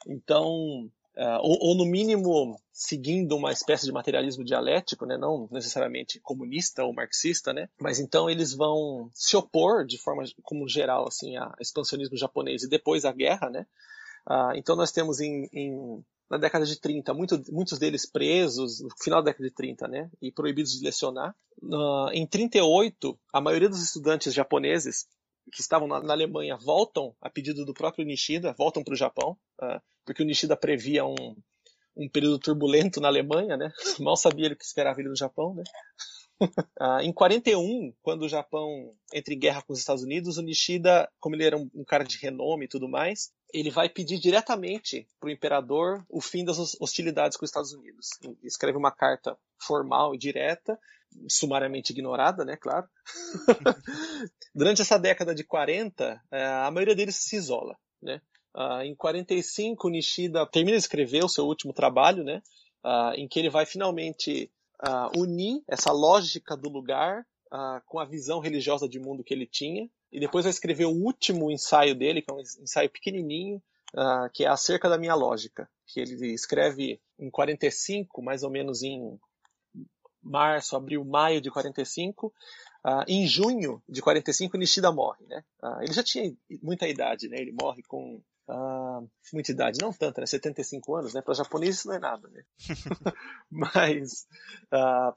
Então, Uh, ou, ou, no mínimo seguindo uma espécie de materialismo dialético, né, não necessariamente comunista ou marxista, né, mas então eles vão se opor de forma como geral assim a expansionismo japonês e depois a guerra, né. Uh, então nós temos em, em, na década de 30 muito, muitos deles presos no final da década de 30, né, e proibidos de lecionar. Uh, em 38 a maioria dos estudantes japoneses que estavam na, na, Alemanha voltam a pedido do próprio Nishida, voltam para o Japão, uh, porque o Nishida previa um, um período turbulento na Alemanha, né? <laughs> Mal sabia ele que esperava ele no Japão, né? uh, <laughs> em 41, quando o Japão entra em guerra com os Estados Unidos, o Nishida, como ele era um, um cara de renome e tudo mais, ele vai pedir diretamente para o imperador o fim das hostilidades com os Estados Unidos. Escreve uma carta formal e direta, sumariamente ignorada, né, claro. <laughs> Durante essa década de 40, é, a maioria deles se isola, né. Uh, em 45, Nishida termina de escrever o seu último trabalho, né, uh, em que ele vai finalmente uh, unir essa lógica do lugar com a visão religiosa de mundo que ele tinha, e depois vai escrever o último ensaio dele, que é um ensaio pequenininho, que é acerca da minha lógica, que ele escreve em 45, mais ou menos em março, abril, maio de 45. Uh, em junho de 45, Nishida morre, né? Uh, ele já tinha muita idade, né? Ele morre com uh, muita idade, não tanto, né? 75 anos, né? Para japonês isso não é nada, né? <laughs> Mas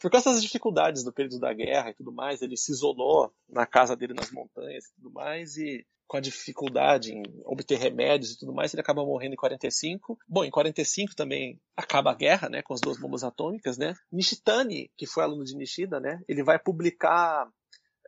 por causa das dificuldades do período da guerra e tudo mais, ele se isolou na casa dele nas montanhas e tudo mais e com a dificuldade em obter remédios e tudo mais, ele acaba morrendo em 45. Bom, em 45 também acaba a guerra, né, com as duas bombas atômicas, né. Nishitani, que foi aluno de Nishida, né, ele vai publicar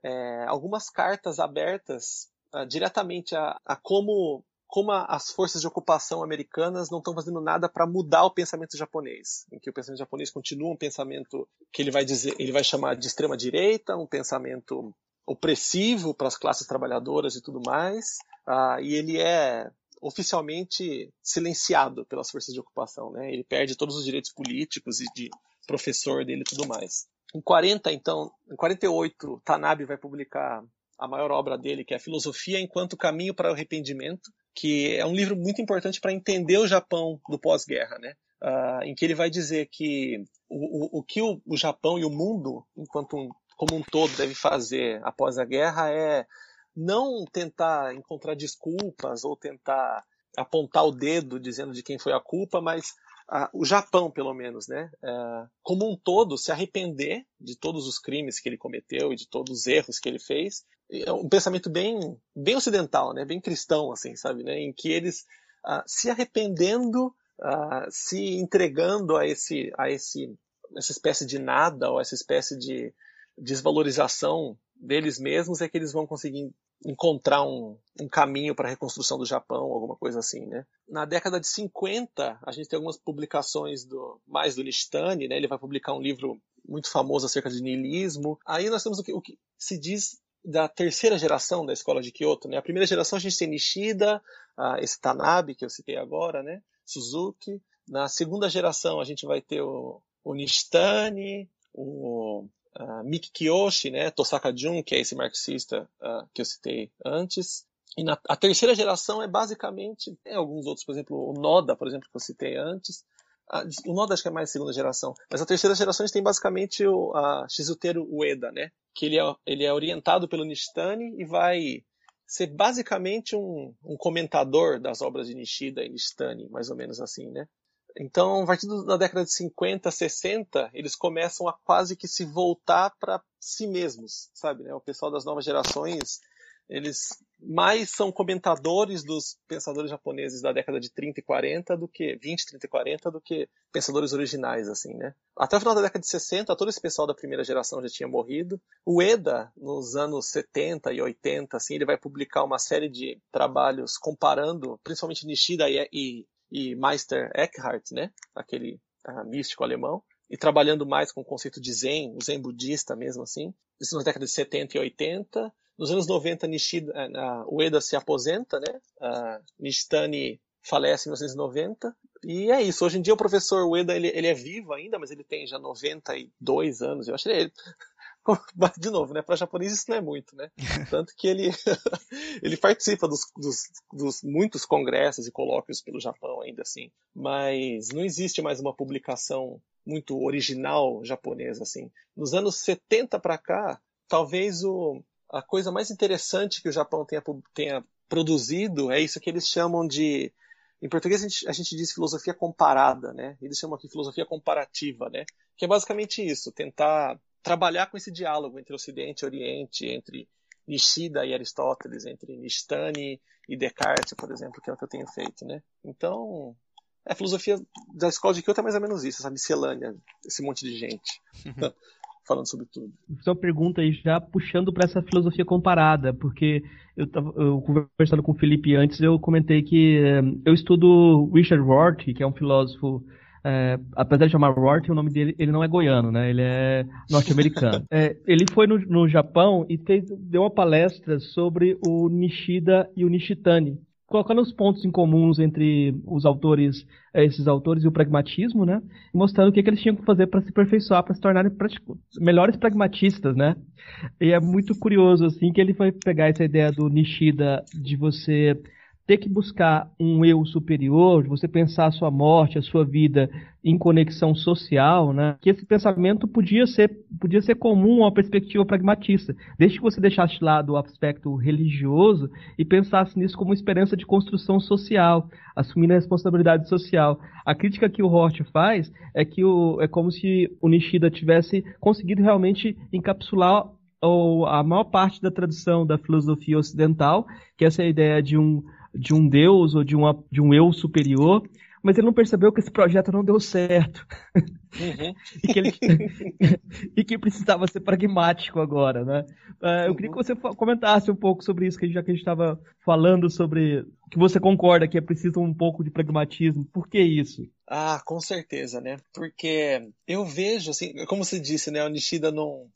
é, algumas cartas abertas uh, diretamente a, a como como as forças de ocupação americanas não estão fazendo nada para mudar o pensamento japonês, em que o pensamento japonês continua um pensamento que ele vai dizer, ele vai chamar de extrema direita, um pensamento opressivo para as classes trabalhadoras e tudo mais, uh, e ele é oficialmente silenciado pelas forças de ocupação, né? Ele perde todos os direitos políticos e de professor dele e tudo mais. Em 40, então, em 48, Tanabe vai publicar a maior obra dele, que é a Filosofia enquanto Caminho para o Arrependimento, que é um livro muito importante para entender o Japão do pós-guerra, né? Uh, em que ele vai dizer que o, o, o que o, o Japão e o mundo, enquanto um como um todo deve fazer após a guerra é não tentar encontrar desculpas ou tentar apontar o dedo dizendo de quem foi a culpa, mas o Japão, pelo menos, né, é, como um todo, se arrepender de todos os crimes que ele cometeu e de todos os erros que ele fez. É um pensamento bem, bem ocidental, né, bem cristão, assim, sabe, né, em que eles uh, se arrependendo, uh, se entregando a esse, a esse, essa espécie de nada ou essa espécie de desvalorização deles mesmos é que eles vão conseguir encontrar um, um caminho para a reconstrução do Japão, alguma coisa assim, né? Na década de 50, a gente tem algumas publicações do mais do Nishitani, né? Ele vai publicar um livro muito famoso acerca de niilismo. Aí nós temos o que, o que se diz da terceira geração da escola de Kyoto, né? A primeira geração a gente tem Nishida, esse Tanabe que eu citei agora, né? Suzuki. Na segunda geração a gente vai ter o, o Nishitani, o uh, Miki Kiyoshi, né, Tosaka Jun, que é esse marxista uh, que eu citei antes. E na, a terceira geração é basicamente, tem alguns outros, por exemplo, o Noda, por exemplo, que eu citei antes. Uh, o Noda acho que é mais segunda geração, mas a terceira geração a gente tem basicamente o a Shizutero Ueda, né, que ele é, ele é orientado pelo Nishitani e vai ser basicamente um, um comentador das obras de Nishida e Nishitani, mais ou menos assim, né? Então, a partir da década de 50, 60, eles começam a quase que se voltar para si mesmos, sabe? Né? O pessoal das novas gerações, eles mais são comentadores dos pensadores japoneses da década de 30 e 40 do que 20, 30 e 40 do que pensadores originais assim, né? Até o final da década de 60, todo esse pessoal da primeira geração já tinha morrido. O Eda, nos anos 70 e 80, assim, ele vai publicar uma série de trabalhos comparando, principalmente Nishida e, e e Meister Eckhart, né? Aquele uh, místico alemão, e trabalhando mais com o conceito de Zen, o Zen budista mesmo assim. Isso nas décadas de 70 e 80. Nos anos 90, Nishida, uh, Ueda se aposenta, né? Uh, Nishitani falece em 1990. E é isso. Hoje em dia o professor Ueda ele, ele é vivo ainda, mas ele tem já 92 anos. Eu acho que ele, <laughs> de novo, né? Para japonês isso não é muito, né? <laughs> Tanto que ele <laughs> ele participa dos, dos, dos, muitos congressos e colóquios pelo Japão ainda assim, mas não existe mais uma publicação muito original japonesa assim. Nos anos 70 para cá, talvez o, a coisa mais interessante que o Japão tenha, tenha produzido é isso que eles chamam de em português a gente, a gente, diz filosofia comparada, né? Eles chamam aqui filosofia comparativa, né? Que é basicamente isso, tentar trabalhar com esse diálogo entre Ocidente e Oriente, entre Nishida e Aristóteles, entre Nishitani e Descartes, por exemplo, que é o que eu tenho feito, né? Então, a filosofia da escola de Kyoto é mais ou menos isso, essa miscelânea, esse monte de gente. <laughs> falando sobre tudo. Só pergunta aí, já puxando para essa filosofia comparada, porque eu estava conversando com o Felipe antes, eu comentei que eh, eu estudo Richard Rorty, que é um filósofo é, apesar de chamar Rorty, o nome dele ele não é goiano, né? Ele é norte-americano. <laughs> é, ele foi no, no Japão e fez, deu uma palestra sobre o Nishida e o Nishitani, colocando os pontos em comuns entre os autores, é, esses autores e o pragmatismo, né? E mostrando o que, que eles tinham que fazer para se aperfeiçoar, para se tornarem melhores pragmatistas, né? E é muito curioso assim que ele foi pegar essa ideia do Nishida de você ter que buscar um eu superior, você pensar a sua morte, a sua vida em conexão social, né? Que esse pensamento podia ser, podia ser comum a uma perspectiva pragmatista, desde que você deixasse de lado o aspecto religioso e pensasse nisso como uma esperança de construção social, assumindo a responsabilidade social. A crítica que o Hort faz é que o, é como se o Nishida tivesse conseguido realmente encapsular ou a maior parte da tradição da filosofia ocidental, que é essa ideia de um de um Deus ou de, uma, de um eu superior, mas ele não percebeu que esse projeto não deu certo. Uhum. <laughs> e, que ele, <laughs> e que precisava ser pragmático agora, né? Uh, eu queria que você comentasse um pouco sobre isso, que já que a gente estava falando sobre que você concorda que é preciso um pouco de pragmatismo. Por que isso? Ah, com certeza, né? Porque eu vejo, assim, como você disse, né? O Nishida não,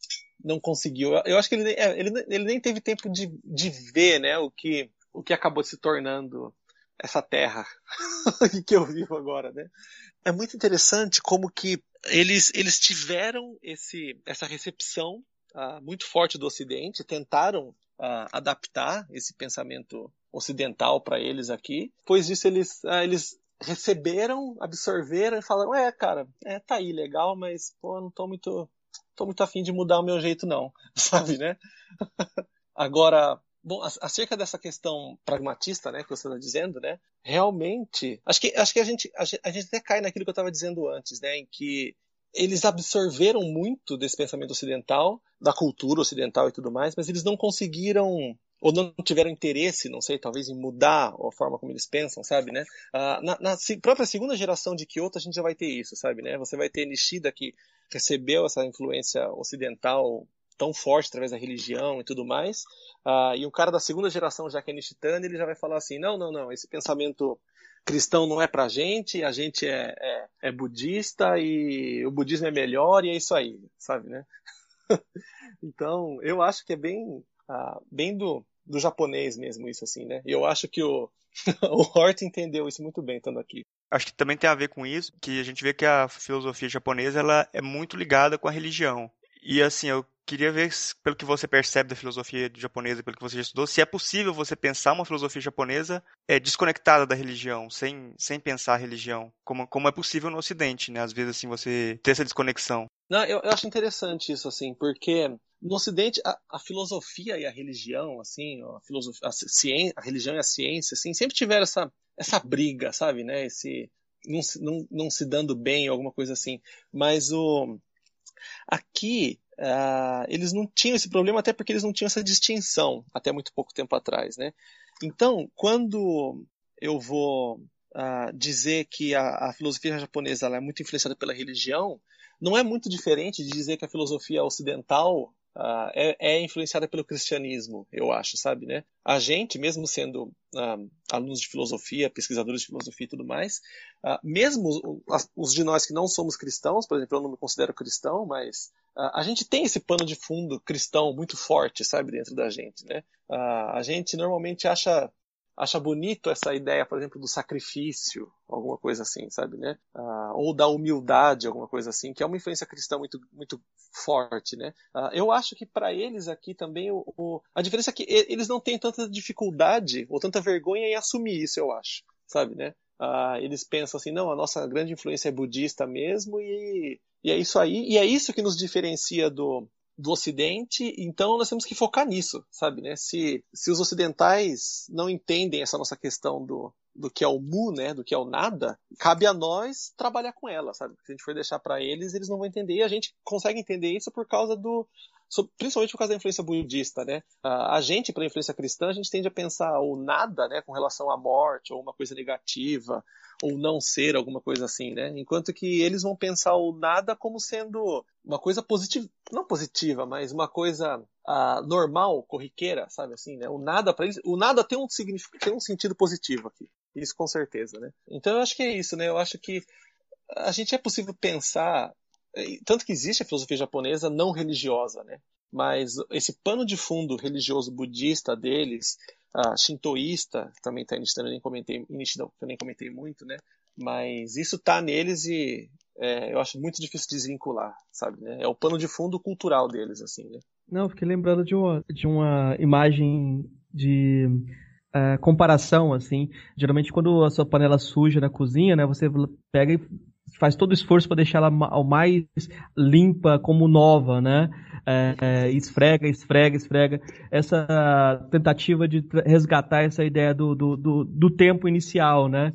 não conseguiu. Eu acho que ele, é, ele, ele nem teve tempo de, de ver, né? O que o que acabou se tornando essa terra <laughs> que eu vivo agora, né? É muito interessante como que eles, eles tiveram esse, essa recepção uh, muito forte do Ocidente, tentaram uh, adaptar esse pensamento ocidental para eles aqui, pois isso eles, uh, eles receberam, absorveram e falaram, é, cara, é, tá aí, legal, mas, pô, não tô muito, tô muito afim de mudar o meu jeito não, <laughs> sabe, né? <laughs> Agora, Bom, acerca dessa questão pragmatista, né, que você está dizendo, né, realmente, acho que, acho que a, gente, a, gente, até cai naquilo que eu estava dizendo antes, né, em que eles absorveram muito desse pensamento ocidental, da cultura ocidental e tudo mais, mas eles não conseguiram ou não tiveram interesse, não sei, talvez em mudar a forma como eles pensam, sabe, né? Ah, na, na, própria segunda geração de Kyoto a gente já vai ter isso, sabe, né? Você vai ter Nishida que recebeu essa influência ocidental tão forte através da religião e tudo mais, ah, e um cara da segunda geração, já que é Nishitani, ele já vai falar assim, não, não, não, esse pensamento cristão não é pra gente, a gente é, é, é budista e o budismo é melhor e é isso aí, sabe, né? <laughs> então, eu acho que é bem, ah, bem do, do japonês mesmo, isso assim, né? E eu acho que o, <laughs> o Hort entendeu isso muito bem estando aqui. Acho que também tem a ver com isso, que a gente vê que a filosofia japonesa ela é muito ligada com a religião. E assim, eu queria ver, pelo que você percebe da filosofia japonesa, pelo que você já estudou, se é possível você pensar uma filosofia japonesa é, desconectada da religião, sem, sem pensar a religião, como, como é possível no Ocidente, né? Às vezes, assim, você ter essa desconexão. Não, eu, eu acho interessante isso, assim, porque no Ocidente, a, a, filosofia e a religião, assim, a, filosofia, a, ciência, a religião e a ciência, assim, sempre tiveram essa, essa briga, sabe, né? Esse não, não, não se dando bem, alguma coisa assim. Mas o aqui uh, eles não tinham esse problema até porque eles não tinham essa distinção até muito pouco tempo atrás, né? Então, quando eu vou uh, dizer que a, a filosofia japonesa é muito influenciada pela religião, não é muito diferente de dizer que a filosofia ocidental uh, é, é, influenciada pelo cristianismo, eu acho, sabe, né? A gente, mesmo sendo uh, alunos de filosofia, pesquisadores de filosofia e tudo mais, uh, mesmo os, os de nós que não somos cristãos, por exemplo, eu não me considero cristão, mas a gente tem esse pano de fundo cristão muito forte, sabe, dentro da gente, né? a gente normalmente acha acha bonito essa ideia, por exemplo, do sacrifício, alguma coisa assim, sabe, né? Ah, ou da humildade, alguma coisa assim, que é uma influência cristã muito, muito forte, né? Ah, eu acho que para eles aqui também o, o, a diferença é que eles não têm tanta dificuldade ou tanta vergonha em assumir isso, eu acho, sabe, né? Ah, eles pensam assim, não, a nossa grande influência é budista mesmo e, e é isso aí, e é isso que nos diferencia do, do Ocidente, então nós temos que focar nisso, sabe, né? Se, se os ocidentais não entendem essa nossa questão do, do que é o mu, né, do que é o nada, cabe a nós trabalhar com ela, sabe? Se a gente for deixar para eles, eles não vão entender, e a gente consegue entender isso por causa do principalmente por causa da influência budista, né? A gente, pela influência cristã, a gente tende a pensar o nada, né, com relação à morte, ou uma coisa negativa, ou não ser, alguma coisa assim, né? Enquanto que eles vão pensar o nada como sendo uma coisa positiva, não positiva, mas uma coisa uh, normal, corriqueira, sabe assim, né? O nada para eles, o nada tem um significado, tem um sentido positivo aqui. Isso com certeza, né? Então eu acho que é isso, né? Eu acho que a gente é possível pensar tanto que existe a filosofia japonesa não religiosa, né? Mas esse pano de fundo religioso budista deles, a shintoísta, também está Nishida, eu nem comentei, eu nem comentei muito, né? Mas isso está neles e é, eu acho muito difícil desvincular, sabe? Né? É o pano de fundo cultural deles, assim, né? Não, fiquei lembrando de uma, de uma imagem de é, comparação, assim. Geralmente quando a sua panela suja na cozinha, né? Você pega e faz todo o esforço para deixar ela ao mais limpa como nova, né? É, é, esfrega, esfrega, esfrega. Essa tentativa de resgatar essa ideia do, do, do, do tempo inicial, né?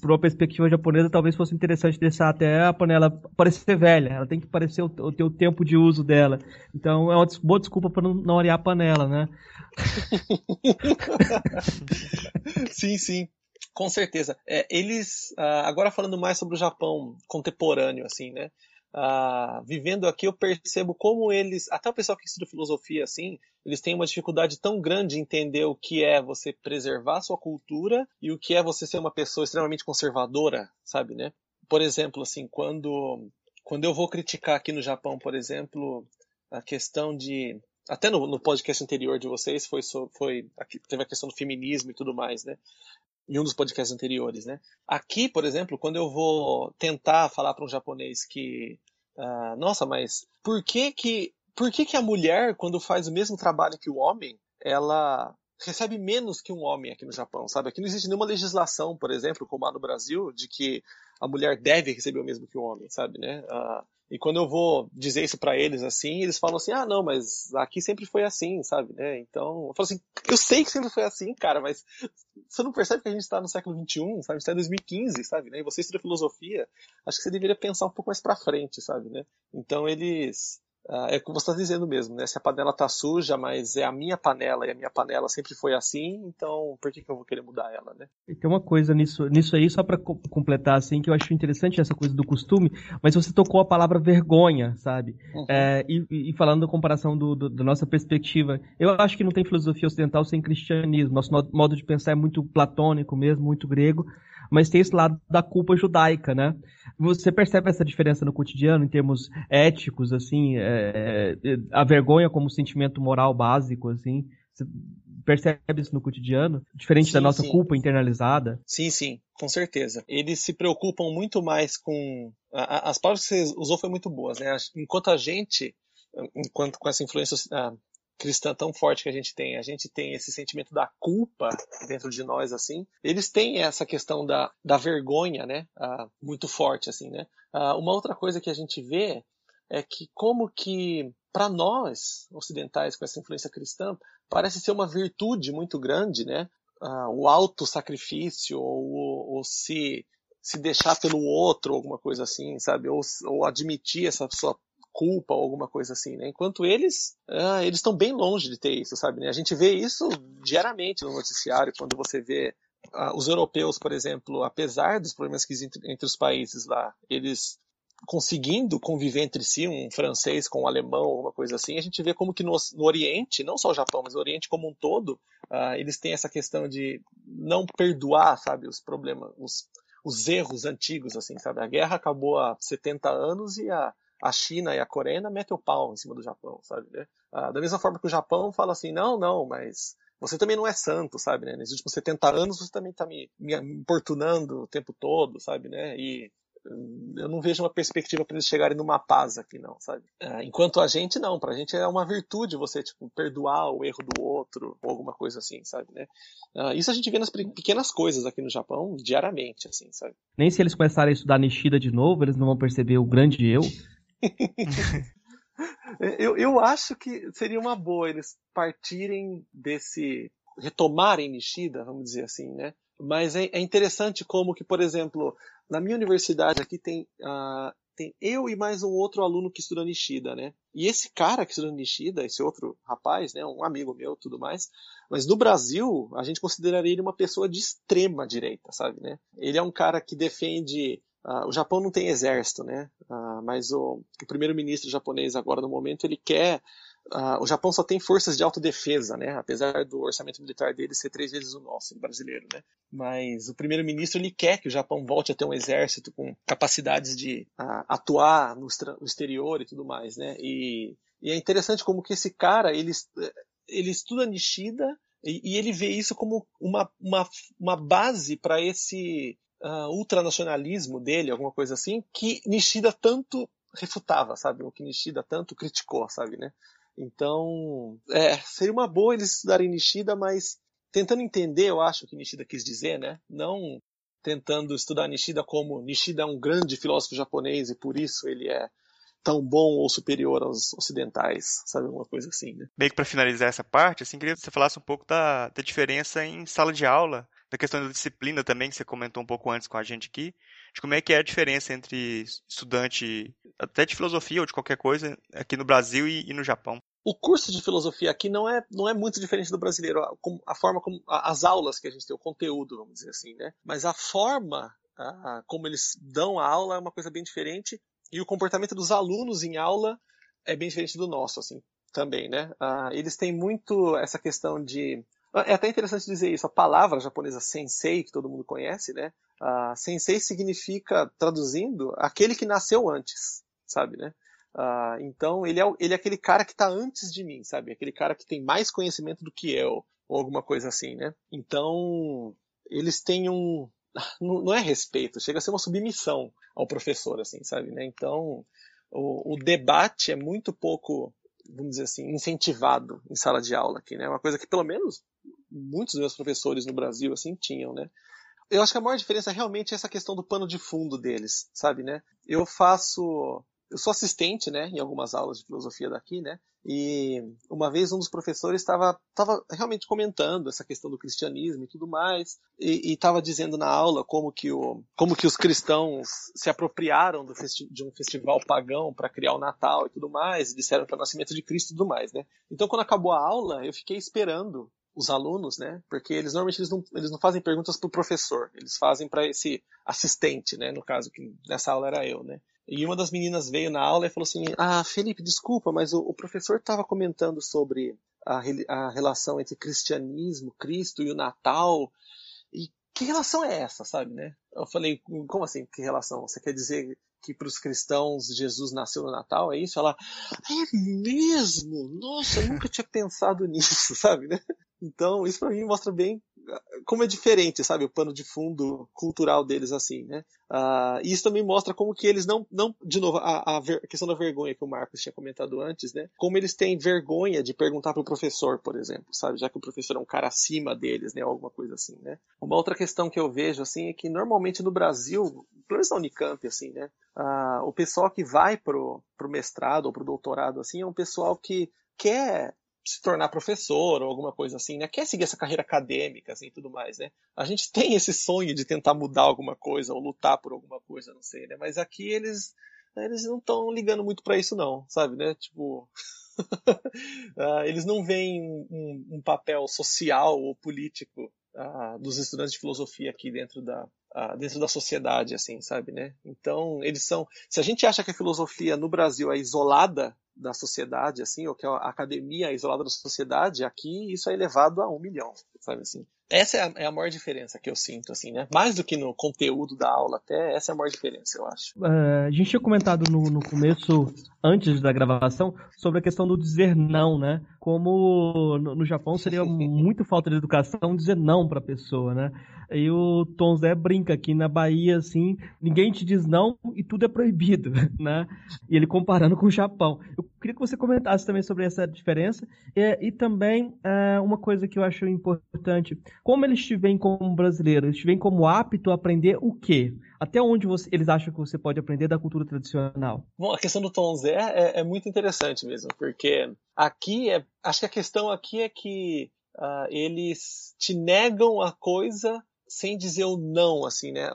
Por uma perspectiva japonesa, talvez fosse interessante deixar até a panela parecer velha. Ela tem que parecer o, o o tempo de uso dela. Então é uma boa desculpa para não, não arear a panela, né? <laughs> sim, sim. Com certeza. É, eles, uh, agora falando mais sobre o Japão contemporâneo, assim, né? Uh, vivendo aqui, eu percebo como eles, até o pessoal que estuda filosofia, assim, eles têm uma dificuldade tão grande em entender o que é você preservar sua cultura e o que é você ser uma pessoa extremamente conservadora, sabe, né? Por exemplo, assim, quando, quando eu vou criticar aqui no Japão, por exemplo, a questão de até no, no, podcast anterior de vocês foi, foi teve a questão do feminismo e tudo mais, né? Em um dos podcasts anteriores, né? Aqui, por exemplo, quando eu vou tentar falar para um japonês que, uh, nossa, mas por que que por que que a mulher, quando faz o mesmo trabalho que o homem, ela recebe menos que um homem aqui no Japão, sabe? Aqui não existe nenhuma legislação, por exemplo, como há no Brasil, de que a mulher deve receber o mesmo que o homem, sabe, né? Uh, e quando eu vou dizer isso para eles assim, eles falam assim: "Ah, não, mas aqui sempre foi assim", sabe, né? Então, eu falo assim: "Eu sei que sempre foi assim, cara, mas você não percebe que a gente está no século 21, sabe? A gente tá em 2015, sabe, né? E você estuda filosofia, acho que você deveria pensar um pouco mais para frente, sabe, né? Então, eles é o que você está dizendo mesmo, né? Se a panela está suja, mas é a minha panela e a minha panela sempre foi assim, então por que, que eu vou querer mudar ela, né? E tem uma coisa nisso, nisso aí, só para completar, assim, que eu acho interessante essa coisa do costume, mas você tocou a palavra vergonha, sabe? Uhum. É, e, e, falando da comparação do, do, da nossa perspectiva, eu acho que não tem filosofia ocidental sem cristianismo. Nosso modo de pensar é muito platônico mesmo, muito grego mas tem esse lado da culpa judaica, né? Você percebe essa diferença no cotidiano, em termos éticos, assim, é, é, a vergonha como sentimento moral básico, assim? Você percebe isso no cotidiano? Diferente sim, da nossa sim. culpa internalizada? Sim, sim, com certeza. Eles se preocupam muito mais com. As palavras que você usou foram muito boas, né? Enquanto a gente, enquanto com essa influência ah, cristã tão forte que a gente tem, a gente tem esse sentimento da culpa dentro de nós, assim, eles têm essa questão da, da vergonha, né, uh, muito forte, assim, né. Uh, uma outra coisa que a gente vê é que como que para nós ocidentais com essa influência cristã parece ser uma virtude muito grande, né, uh, o auto sacrifício ou, ou se se deixar pelo outro, alguma coisa assim, sabe? Ou, ou admitir essa sua culpa ou alguma coisa assim, né? Enquanto eles, ah, eles estão bem longe de ter isso, sabe? Né? A gente vê isso diariamente no noticiário, quando você vê ah, os europeus, por exemplo, apesar dos problemas que existem entre os países lá, eles conseguindo conviver entre si, um francês com um alemão, alguma coisa assim, a gente vê como que no, no Oriente, não só o Japão, mas o Oriente como um todo, uh, eles têm essa questão de não perdoar, sabe, os problemas, os, os erros antigos, assim, sabe? A guerra acabou há 70 anos e a, a China e a Coreia metem o pau em cima do Japão, sabe? Né? Ah, da mesma forma que o Japão fala assim, não, não, mas você também não é santo, sabe? Né? Nos últimos 70 anos você também está me, me importunando o tempo todo, sabe? Né? E hum, eu não vejo uma perspectiva para eles chegarem numa paz aqui, não, sabe? Ah, enquanto a gente, não. Pra gente é uma virtude você, tipo, perdoar o erro do outro, ou alguma coisa assim, sabe, né? Ah, isso a gente vê nas pequenas coisas aqui no Japão, diariamente, assim, sabe? Nem se eles começarem a estudar Nishida de novo, eles não vão perceber o grande eu. <laughs> eu, eu acho que seria uma boa eles partirem desse. retomarem Nishida, vamos dizer assim, né? Mas é, é interessante como que, por exemplo, na minha universidade aqui tem, uh, tem eu e mais um outro aluno que estuda Nishida, né? E esse cara que estuda Nishida, esse outro rapaz, né, um amigo meu, tudo mais, mas no Brasil a gente consideraria ele uma pessoa de extrema direita, sabe, né? Ele é um cara que defende Uh, o Japão não tem exército, né? Uh, mas o, o primeiro-ministro japonês agora no momento ele quer uh, o Japão só tem forças de autodefesa, né? Apesar do orçamento militar dele ser três vezes o nosso, o brasileiro, né? Mas o primeiro-ministro ele quer que o Japão volte a ter um exército com capacidades de atuar no, no, exterior e tudo mais, né? E, e, é interessante como que esse cara ele ele estuda Nishida e, e ele vê isso como uma, uma, uma base para esse uh, ultranacionalismo dele, alguma coisa assim, que Nishida tanto refutava, sabe? O que Nishida tanto criticou, sabe, né? Então, é, seria uma boa eles estudarem Nishida, mas tentando entender, eu acho, o que Nishida quis dizer, né? Não tentando estudar Nishida como Nishida é um grande filósofo japonês e por isso ele é tão bom ou superior aos ocidentais, sabe? Uma coisa assim, né? Meio que para finalizar essa parte, assim, queria que você falasse um pouco da, da diferença em sala de aula da questão da disciplina também, que você comentou um pouco antes com a gente aqui, de como é que é a diferença entre estudante até de filosofia ou de qualquer coisa aqui no Brasil e, e no Japão. O curso de filosofia aqui não é, não é muito diferente do brasileiro, a, a forma como as aulas que a gente tem, o conteúdo, vamos dizer assim, né? Mas a forma a, como eles dão a aula é uma coisa bem diferente e o comportamento dos alunos em aula é bem diferente do nosso, assim, também, né? Ah, eles têm muito essa questão de é até interessante dizer isso. A palavra japonesa sensei, que todo mundo conhece, né? Uh, sensei significa, traduzindo, aquele que nasceu antes, sabe, né? Uh, então, ele é, ele é aquele cara que está antes de mim, sabe? Aquele cara que tem mais conhecimento do que eu, ou alguma coisa assim, né? Então, eles têm um. <laughs> Não é respeito, chega a ser uma submissão ao professor, assim, sabe? Né? Então, o, o debate é muito pouco, vamos dizer assim, incentivado em sala de aula aqui, né? Uma coisa que, pelo menos, muitos dos meus professores no Brasil assim tinham, né? Eu acho que a maior diferença é realmente essa questão do pano de fundo deles, sabe, né? Eu faço eu sou assistente, né, em algumas aulas de filosofia daqui, né? E uma vez um dos professores estava realmente comentando essa questão do cristianismo e tudo mais, e estava dizendo na aula como que, o, como que os cristãos se apropriaram de um festival pagão para criar o Natal e tudo mais, e disseram que é o nascimento de Cristo e tudo mais, né? Então quando acabou a aula, eu fiquei esperando os alunos, né? Porque eles normalmente eles não, eles não fazem perguntas para o professor, eles fazem para esse assistente, né? No caso que nessa aula era eu, né? E uma das meninas veio na aula e falou assim: Ah, Felipe, desculpa, mas o, o professor estava comentando sobre a, a, relação entre cristianismo, Cristo e o Natal. E que relação é essa, sabe, né? Eu falei: Como assim? Que relação? Você quer dizer que para os cristãos Jesus nasceu no Natal? É isso? Ela: É mesmo? Nossa, eu nunca tinha pensado <laughs> nisso, sabe, né? Então, isso para mim mostra bem como é diferente, sabe, o pano de fundo cultural deles assim, né? Uh, e isso também mostra como que eles não, não de novo, a, a, questão da vergonha que o Marcos tinha comentado antes, né? Como eles têm vergonha de perguntar para o professor, por exemplo, sabe? Já que o professor é um cara acima deles, né? Alguma coisa assim, né? Uma outra questão que eu vejo, assim, é que normalmente no Brasil, pelo menos na Unicamp, assim, né? Uh, o pessoal que vai pro, pro mestrado ou pro doutorado, assim, é um pessoal que quer se tornar professor ou alguma coisa assim, né? Quer seguir essa carreira acadêmica, assim, tudo mais, né? A gente tem esse sonho de tentar mudar alguma coisa ou lutar por alguma coisa, não sei, né? Mas aqui eles eles não estão ligando muito para isso não, sabe, né? Tipo, uh, <laughs> eles não veem um, um, papel social ou político uh, dos estudantes de filosofia aqui dentro da uh, dentro da sociedade, assim, sabe, né? Então eles são, se a gente acha que a filosofia no Brasil é isolada da sociedade, assim, ou que a academia é isolada da sociedade, aqui isso é elevado a um milhão, sabe assim. Essa é a, é a, maior diferença que eu sinto, assim, né? Mais do que no conteúdo da aula, até essa é a maior diferença, eu acho. Uh, a gente tinha comentado no, no começo, antes da gravação, sobre a questão do dizer não, né? Como no, no Japão seria muito falta de educação dizer não para a pessoa, né? E o Tom Zé brinca aqui na Bahia, assim, ninguém te diz não e tudo é proibido, <laughs> né? E ele comparando com o Japão. Eu queria que você comentasse também sobre essa diferença e, e também é, uma coisa que eu acho importante. Como eles te veem como brasileiro? Eles te veem como apto a aprender o quê? Até onde você, eles acham que você pode aprender da cultura tradicional? Bom, a questão do Tom Zé é, é muito interessante mesmo, porque aqui, é, acho que a questão aqui é que uh, eles te negam a coisa sem dizer o não, assim, né?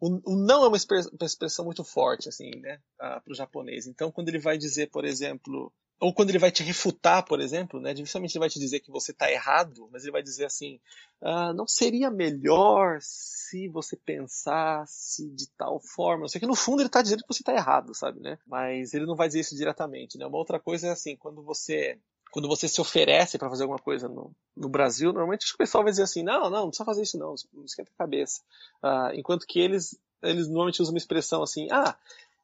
O, o não é uma expressão muito forte, assim, né? para o japonês. Então, quando ele vai dizer, por exemplo, ou quando ele vai te refutar, por exemplo, né? Dificilmente ele vai te dizer que você está errado, mas ele vai dizer assim: ah, não seria melhor se você pensasse de tal forma? Eu sei que no fundo ele está dizendo que você está errado, sabe, né? Mas ele não vai dizer isso diretamente, né? Uma outra coisa é assim, quando você quando você se oferece para fazer alguma coisa no, no, Brasil, normalmente o pessoal vai dizer assim, não, não, não precisa fazer isso não, não esquenta a cabeça. Uh, enquanto que eles, eles normalmente usam uma expressão assim, ah,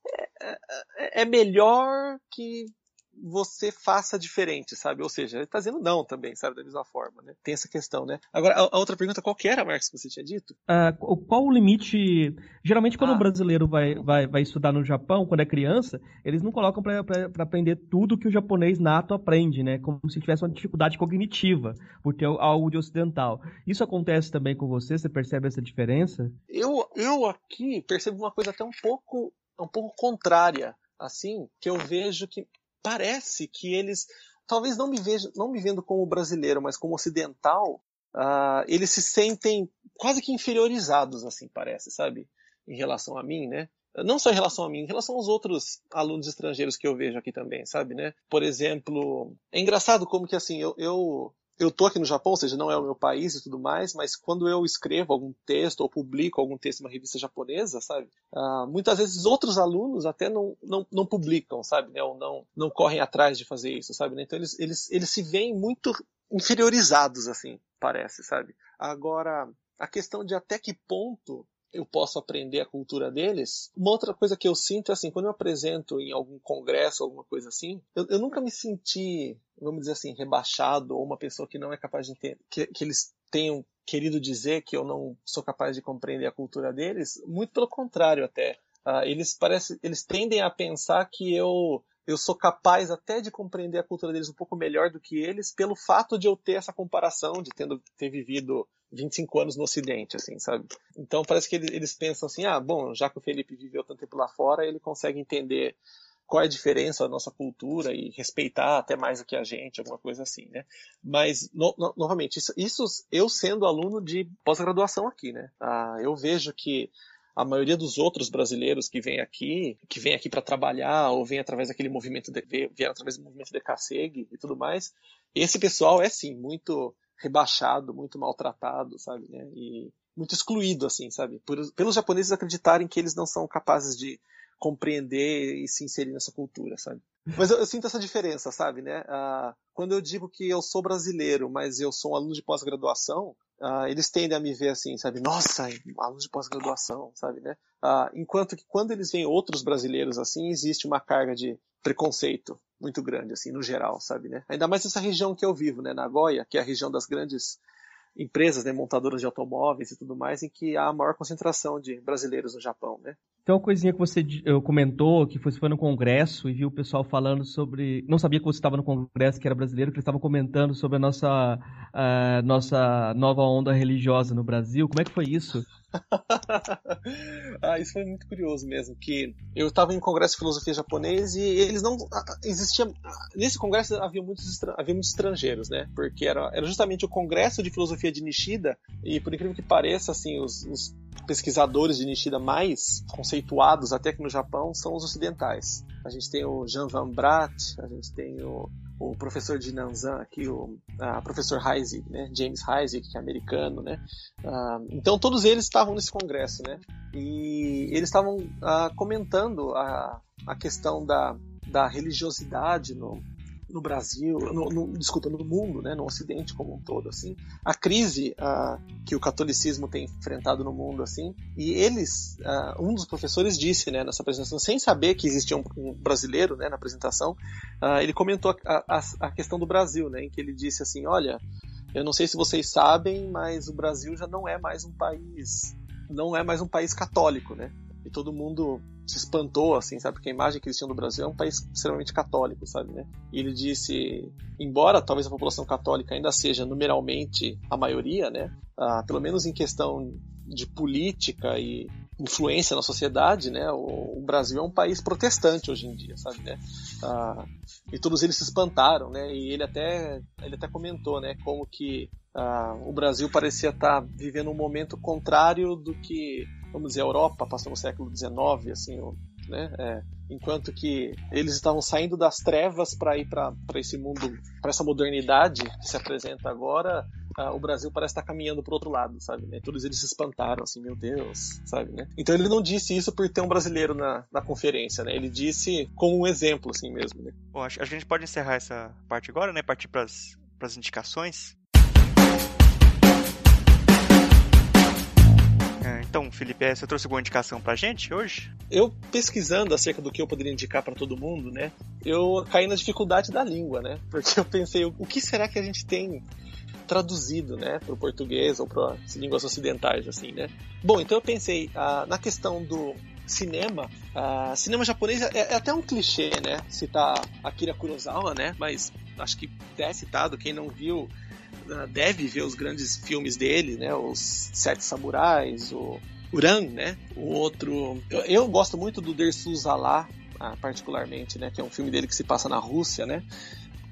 é, é, é melhor que você faça diferente, sabe? Ou seja, ele está dizendo não também, sabe? Da mesma forma, né? Tem essa questão, né? Agora, a, a outra pergunta, qual que era, Marcos, que você tinha dito? Uh, qual o limite... Geralmente, quando ah. um brasileiro vai, vai, vai estudar no Japão, quando é criança, eles não colocam para aprender tudo que o japonês nato aprende, né? Como se tivesse uma dificuldade cognitiva, por ter algo de ocidental. Isso acontece também com você? Você percebe essa diferença? Eu, eu aqui percebo uma coisa até um pouco, um pouco contrária assim, que eu vejo que parece que eles, talvez não me, vejam, não me vendo como brasileiro, mas como ocidental, uh, eles se sentem quase que inferiorizados, assim, parece, sabe? Em relação a mim, né? Não só em relação a mim, em relação aos outros alunos estrangeiros que eu vejo aqui também, sabe, né? Por exemplo, é engraçado como que, assim, eu, eu eu tô aqui no Japão, ou seja, não é o meu país e tudo mais, mas quando eu escrevo algum texto ou publico algum texto em uma revista japonesa, sabe, uh, muitas vezes outros alunos até não, não, não publicam, sabe, né, ou não, não correm atrás de fazer isso, sabe, né? então eles, eles, eles se veem muito inferiorizados, assim, parece, sabe. Agora, a questão de até que ponto eu posso aprender a cultura deles. Uma outra coisa que eu sinto é assim, quando eu apresento em algum congresso, alguma coisa assim, eu, eu nunca me senti, vamos dizer assim, rebaixado ou uma pessoa que não é capaz de entender, que, que eles tenham querido dizer que eu não sou capaz de compreender a cultura deles. Muito pelo contrário até. Uh, eles parece, eles tendem a pensar que eu eu sou capaz até de compreender a cultura deles um pouco melhor do que eles, pelo fato de eu ter essa comparação, de tendo, ter vivido 25 anos no Ocidente, assim, sabe? Então parece que eles, pensam assim, ah, bom, já que o Felipe viveu tanto tempo lá fora, ele consegue entender qual é a diferença da nossa cultura e respeitar até mais do que a gente, alguma coisa assim, né? Mas, no, no, novamente, isso, isso, eu sendo aluno de pós-graduação aqui, né? Ah, eu vejo que a maioria dos outros brasileiros que vêm aqui, que vêm aqui para trabalhar ou vêm através daquele movimento, de, vieram através do movimento de Kaseg e tudo mais, esse pessoal é sim muito rebaixado, muito maltratado, sabe, né? E muito excluído, assim, sabe? Por, pelos japoneses acreditarem que eles não são capazes de compreender e se inserir nessa cultura, sabe? Mas eu, eu sinto essa diferença, sabe, né? Ah, quando eu digo que eu sou brasileiro, mas eu sou um aluno de pós-graduação, uh, eles tendem a me ver assim, sabe? Nossa, aluno de pós-graduação, sabe, né? Uh, enquanto que quando eles veem outros brasileiros assim, existe uma carga de preconceito muito grande, assim, no geral, sabe, né? Ainda mais nessa região que eu vivo, né? Nagoya, que é a região das grandes empresas, né, montadoras de automóveis e tudo mais, em que há a maior concentração de brasileiros no Japão, né? Então, uma coisinha que você comentou, que você foi no congresso e viu o pessoal falando sobre... Não sabia que você estava no congresso, que era brasileiro, que eles estavam comentando sobre a nossa, a nossa nova onda religiosa no Brasil. Como é que foi isso? <laughs> ah, isso foi muito curioso mesmo, que eu estava em um congresso de filosofia japonês e eles não existia nesse congresso havia muitos havia muitos estrangeiros, né? Porque era, era justamente o congresso de filosofia de Nishida e por incrível que pareça, assim, os, os pesquisadores de Nishida mais conceituados até aqui no Japão são os ocidentais. A gente tem o Jean Van Braght, a gente tem o o professor de Nanzan aqui, o a professor Heisig, né, James Heisig, que é americano, né, uh, então todos eles estavam nesse congresso, né, e eles estavam uh, comentando a, a questão da, da religiosidade no, no Brasil, no, no, desculpa, no mundo, né, no Ocidente como um todo, assim, a crise uh, que o catolicismo tem enfrentado no mundo, assim, e eles, uh, um dos professores disse, né, nessa apresentação, sem saber que existia um, um brasileiro, né, na apresentação, uh, ele comentou a, a, a, questão do Brasil, né, em que ele disse assim, olha, eu não sei se vocês sabem, mas o Brasil já não é mais um país, não é mais um país católico, né, e todo mundo se espantou, assim, sabe? Porque a imagem que eles tinham do Brasil é um país extremamente católico, sabe, né? E ele disse, embora talvez a população católica ainda seja numeralmente a maioria, né? Ah, pelo menos em questão de política e influência na sociedade, né? O, o, Brasil é um país protestante hoje em dia, sabe, né? Ah, e todos eles se espantaram, né? E ele até ele até comentou, né? Como que ah, o Brasil parecia estar vivendo um momento contrário do que vamos dizer, a Europa passou no século XIX, assim, né? É, enquanto que eles estavam saindo das trevas para ir para esse mundo, para essa modernidade que se apresenta agora, uh, o Brasil parece estar caminhando para outro lado, sabe? Né? Todos eles se espantaram, assim, meu Deus, sabe? Né? Então ele não disse isso por ter um brasileiro na, na conferência, né? Ele disse como um exemplo, assim mesmo. Né? Bom, acho, acho que a gente pode encerrar essa parte agora, né? Partir para as indicações. Então, Felipe, você trouxe alguma indicação pra gente hoje? Eu pesquisando acerca do que eu poderia indicar para todo mundo, né? Eu caí na dificuldade da língua, né? Porque eu pensei, o que será que a gente tem traduzido, né, para o português ou para línguas ocidentais, assim, né? Bom, então eu pensei ah, na questão do cinema. Ah, cinema japonês é, é, até um clichê, né? Citar Akira Kurosawa, né? Mas acho que é citado. Quem não viu deve ver os grandes filmes dele, né? Os Sete Samurais, o Uran, né? O outro. Eu, eu gosto muito do Dersu Zala, ah, particularmente, né? Que é um filme dele que se passa na Rússia, né?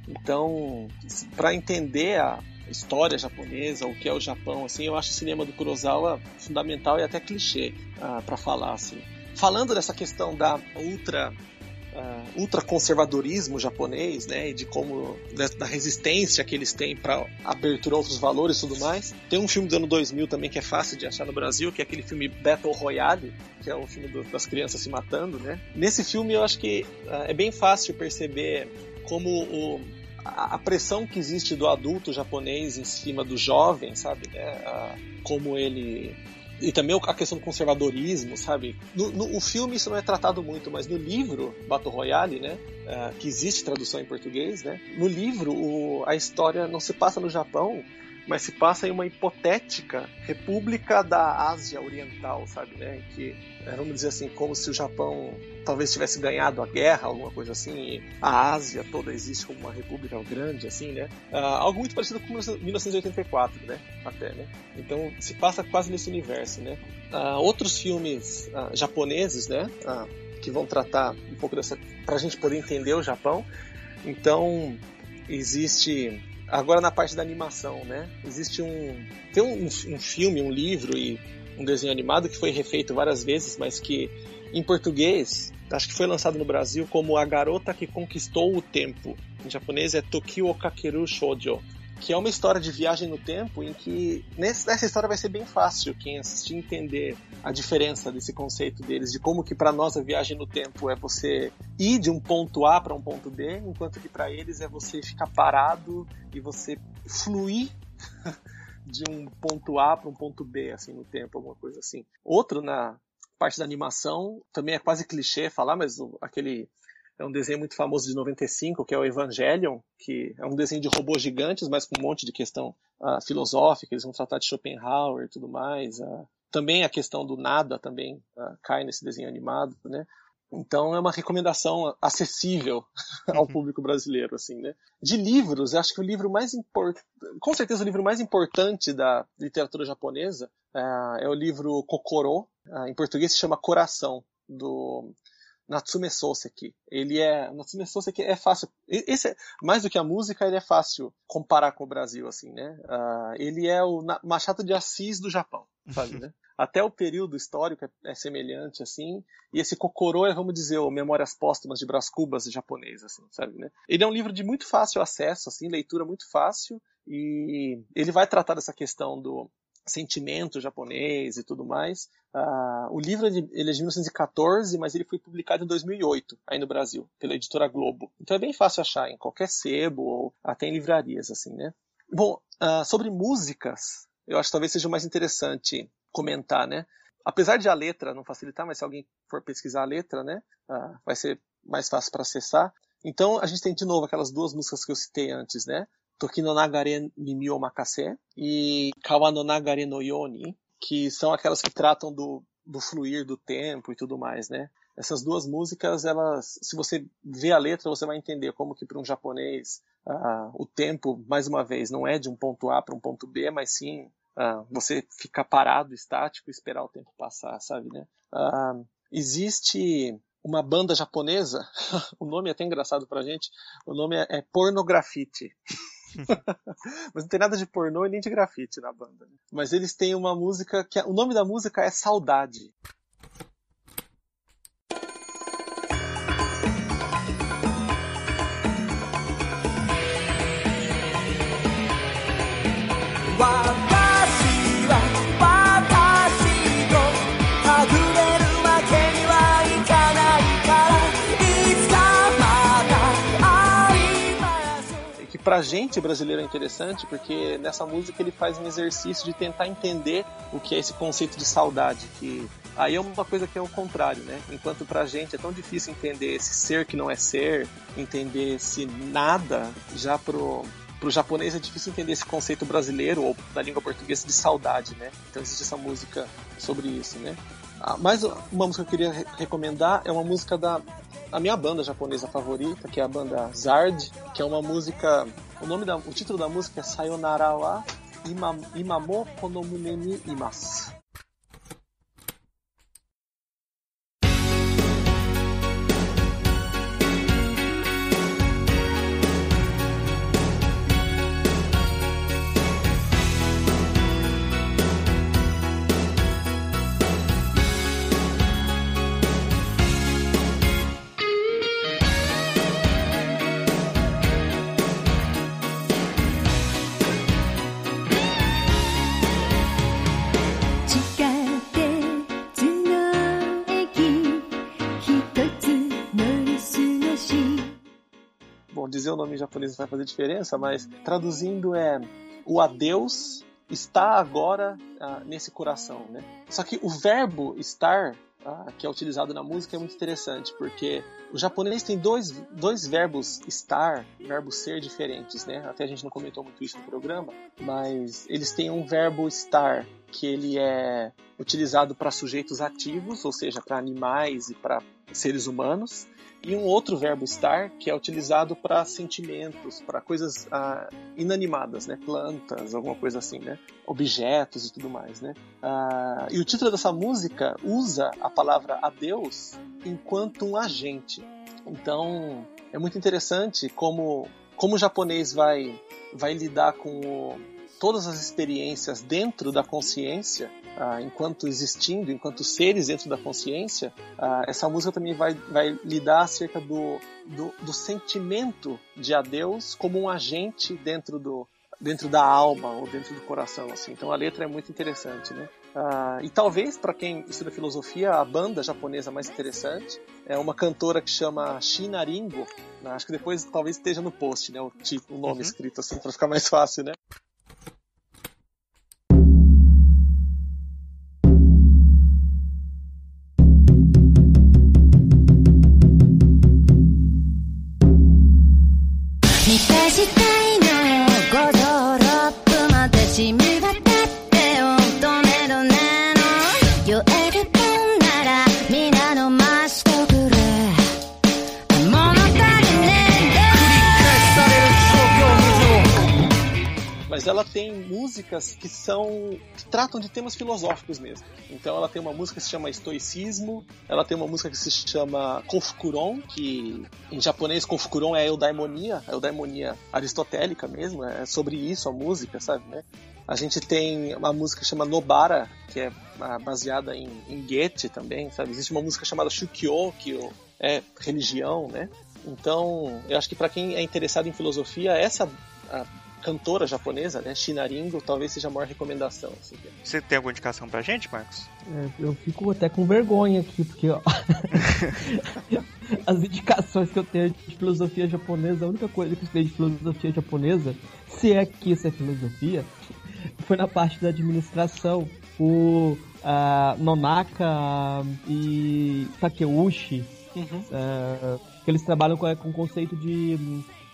Então, para entender a história japonesa, o que é o Japão, assim, eu acho o cinema do Kurosawa fundamental e até clichê ah, para falar, assim. Falando dessa questão da ultra uh, ultraconservadorismo japonês, né, e de como da, resistência que eles têm para abertura a outros valores e tudo mais. Tem um filme do ano 2000 também que é fácil de achar no Brasil, que é aquele filme Battle Royale, que é o filme do, das crianças se matando, né? Nesse filme eu acho que uh, é bem fácil perceber como o, a, pressão que existe do adulto japonês em cima do jovem, sabe? Né? Uh, como ele e também a questão do conservadorismo, sabe? No, no, o filme isso não é tratado muito, mas no livro Battle Royale, né? Uh, que existe tradução em português, né? No livro o, a história não se passa no Japão, mas se passa em uma hipotética república da Ásia Oriental, sabe, né? Que é, vamos dizer assim, como se o Japão talvez tivesse ganhado a guerra, alguma coisa assim, a Ásia toda existe como uma república grande, assim, né? Uh, algo muito parecido com 1984, né? Até, né? Então se passa quase nesse universo, né? Uh, outros filmes uh, japoneses, né? que vão tratar um pouco dessa, para a gente poder entender o Japão. Então existe agora na parte da animação, né? Existe um tem um, um filme, um livro e um desenho animado que foi refeito várias vezes, mas que em português acho que foi lançado no Brasil como A Garota que Conquistou o Tempo. Em japonês é Tokyo Kakeru Shoujo, que é uma história de viagem no tempo em que nessa história vai ser bem fácil quem assistir entender a diferença desse conceito deles, de como que para nós a viagem no tempo é você ir de um ponto A para um ponto B, enquanto que para eles é você ficar parado e você fluir <laughs> de um ponto A para um ponto B, assim, no tempo, alguma coisa assim. Outro na parte da animação, também é quase clichê falar, mas aquele é um desenho muito famoso de 95, que é o Evangelion, que é um desenho de robôs gigantes, mas com um monte de questão uh, filosófica, eles vão tratar de Schopenhauer e tudo mais. Uh, também a questão do nada também uh, cai nesse desenho animado, né? Então é uma recomendação acessível <laughs> ao público brasileiro, assim, né? De livros, acho que o livro mais importante, com certeza o livro mais importante da literatura japonesa é o livro Kokoro, em português se chama Coração, do Natsume Soseki. Ele é Natsume Soseki é fácil. Esse é, mais do que a música, ele é fácil comparar com o Brasil, assim, né? Uh, ele é o Machado de Assis do Japão, sabe, né? <laughs> até o período histórico é, é, semelhante, assim, e esse Kokoro é, vamos dizer, o Memórias Póstumas de Brás Cubas japonês, assim, sabe, né? Ele é um livro de muito fácil acesso, assim, leitura muito fácil, e ele vai tratar dessa questão do sentimento japonês e tudo mais. Uh, o livro ele é de 1914, mas ele foi publicado em 2008, aí no Brasil, pela editora Globo. Então é bem fácil achar em qualquer sebo ou até em livrarias, assim, né? Bom, uh, sobre músicas, eu acho que talvez seja mais interessante comentar, né? Apesar de a letra não facilitar, mas se alguém for pesquisar a letra, né, uh, vai ser mais fácil para acessar. Então a gente tem de novo aquelas duas músicas que eu citei antes, né? Toki no Nagare Mimi Makase e Kawa no Nagare no Yoni, que são aquelas que tratam do, do fluir do tempo e tudo mais, né? Essas duas músicas, elas, se você vê a letra, você vai entender como que para um japonês uh, o tempo, mais uma vez, não é de um ponto A para um ponto B, mas sim uh, você ficar parado, estático e esperar o tempo passar, sabe, né? Uh, existe uma banda japonesa, <laughs> o nome é até engraçado pra gente, o nome é, é Pornografite. <laughs> Mas não tem nada de pornô e nem de grafite na banda. Né? Mas eles têm uma música que o nome da música é Saudade. Pra gente brasileiro é interessante porque nessa música ele faz um exercício de tentar entender o que é esse conceito de saudade, que aí é uma coisa que é o contrário, né? Enquanto pra gente é tão difícil entender esse ser que não é ser, entender esse nada, já pro pro japonês é difícil entender esse conceito brasileiro ou da língua portuguesa de saudade, né? Então existe essa música sobre isso, né? Ah, mais uma música que eu queria recomendar é uma música da a minha banda japonesa favorita, que é a banda Zard, que é uma música. O nome da, o título da música é Sayonara wa Imamo Konomune ni Imasu. Dizer o nome em japonês vai fazer diferença, mas traduzindo é o adeus está agora ah, nesse coração, né? Só que o verbo estar ah, que é utilizado na música é muito interessante, porque o japonês tem dois, dois verbos estar, verbo ser diferentes, né? Até a gente não comentou muito isso no programa, mas eles têm um verbo estar que ele é utilizado para sujeitos ativos, ou seja, para animais e para seres humanos, e um outro verbo estar que é utilizado para sentimentos, para coisas ah, inanimadas, né? Plantas, alguma coisa assim, né? Objetos e tudo mais, né? Ah, e o título dessa música usa a palavra adeus enquanto um agente. Então é muito interessante como como o japonês vai vai lidar com o, todas as experiências dentro da consciência ah, enquanto existindo, enquanto seres dentro da consciência, ah, essa música também vai, vai lidar acerca do, do, do, sentimento de adeus como um agente dentro do dentro da alma ou dentro do coração assim então a letra é muito interessante né ah, e talvez para quem estuda filosofia a banda japonesa mais interessante é uma cantora que chama Shinaringo né? acho que depois talvez esteja no post né o tipo o nome uhum. escrito assim para ficar mais fácil né músicas que são que tratam de temas filosóficos mesmo. Então ela tem uma música que se chama Estoicismo, ela tem uma música que se chama Konfukuron, que em japonês Konfukuron é eudaimonia, a eudaimonia aristotélica mesmo, é sobre isso a música, sabe, né? A gente tem uma música que chama Nobara, que é ah, baseada em, em Goethe também, sabe? Existe uma música chamada Shukyo, que é religião, né? Então, eu acho que para quem é interessado em filosofia, essa cantora japonesa, né, Shinaringo, talvez seja a maior recomendação. Assim. Você tem alguma indicação pra gente, Marcos? É, eu fico até com vergonha aqui, porque ó, <laughs> as indicações que eu tenho de filosofia japonesa, a única coisa que eu sei de filosofia japonesa, se é que isso é filosofia, foi na parte da administração. O uh, Nonaka e Takeuchi, uhum. uh, que eles trabalham com, com o conceito de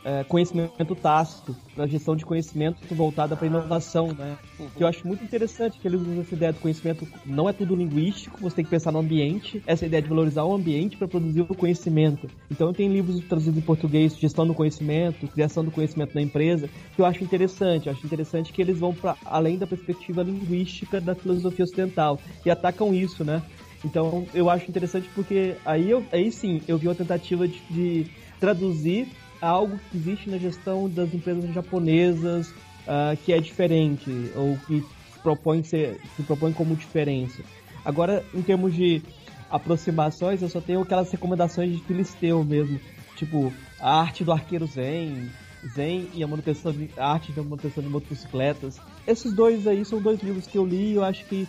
é, conhecimento tácito, na gestão de conhecimento voltada para inovação, né? Que eu acho muito interessante que eles usam essa ideia do conhecimento, não é tudo linguístico, você tem que pensar no ambiente, essa ideia de valorizar o ambiente para produzir o conhecimento. Então tem livros traduzidos em português, gestão do conhecimento, criação do conhecimento na empresa, que eu acho interessante. Eu acho interessante que eles vão para além da perspectiva linguística da filosofia ocidental e atacam isso, né? Então eu acho interessante porque aí, eu, aí sim eu vi uma tentativa de, de traduzir algo que existe na gestão das empresas japonesas uh, que é diferente ou que se propõe, ser, se propõe como diferença. Agora, em termos de aproximações, eu só tenho aquelas recomendações de Filisteu mesmo, tipo a arte do arqueiro Zen, Zen e a manutenção de, a arte da manutenção de motocicletas. Esses dois aí são dois livros que eu li e eu acho que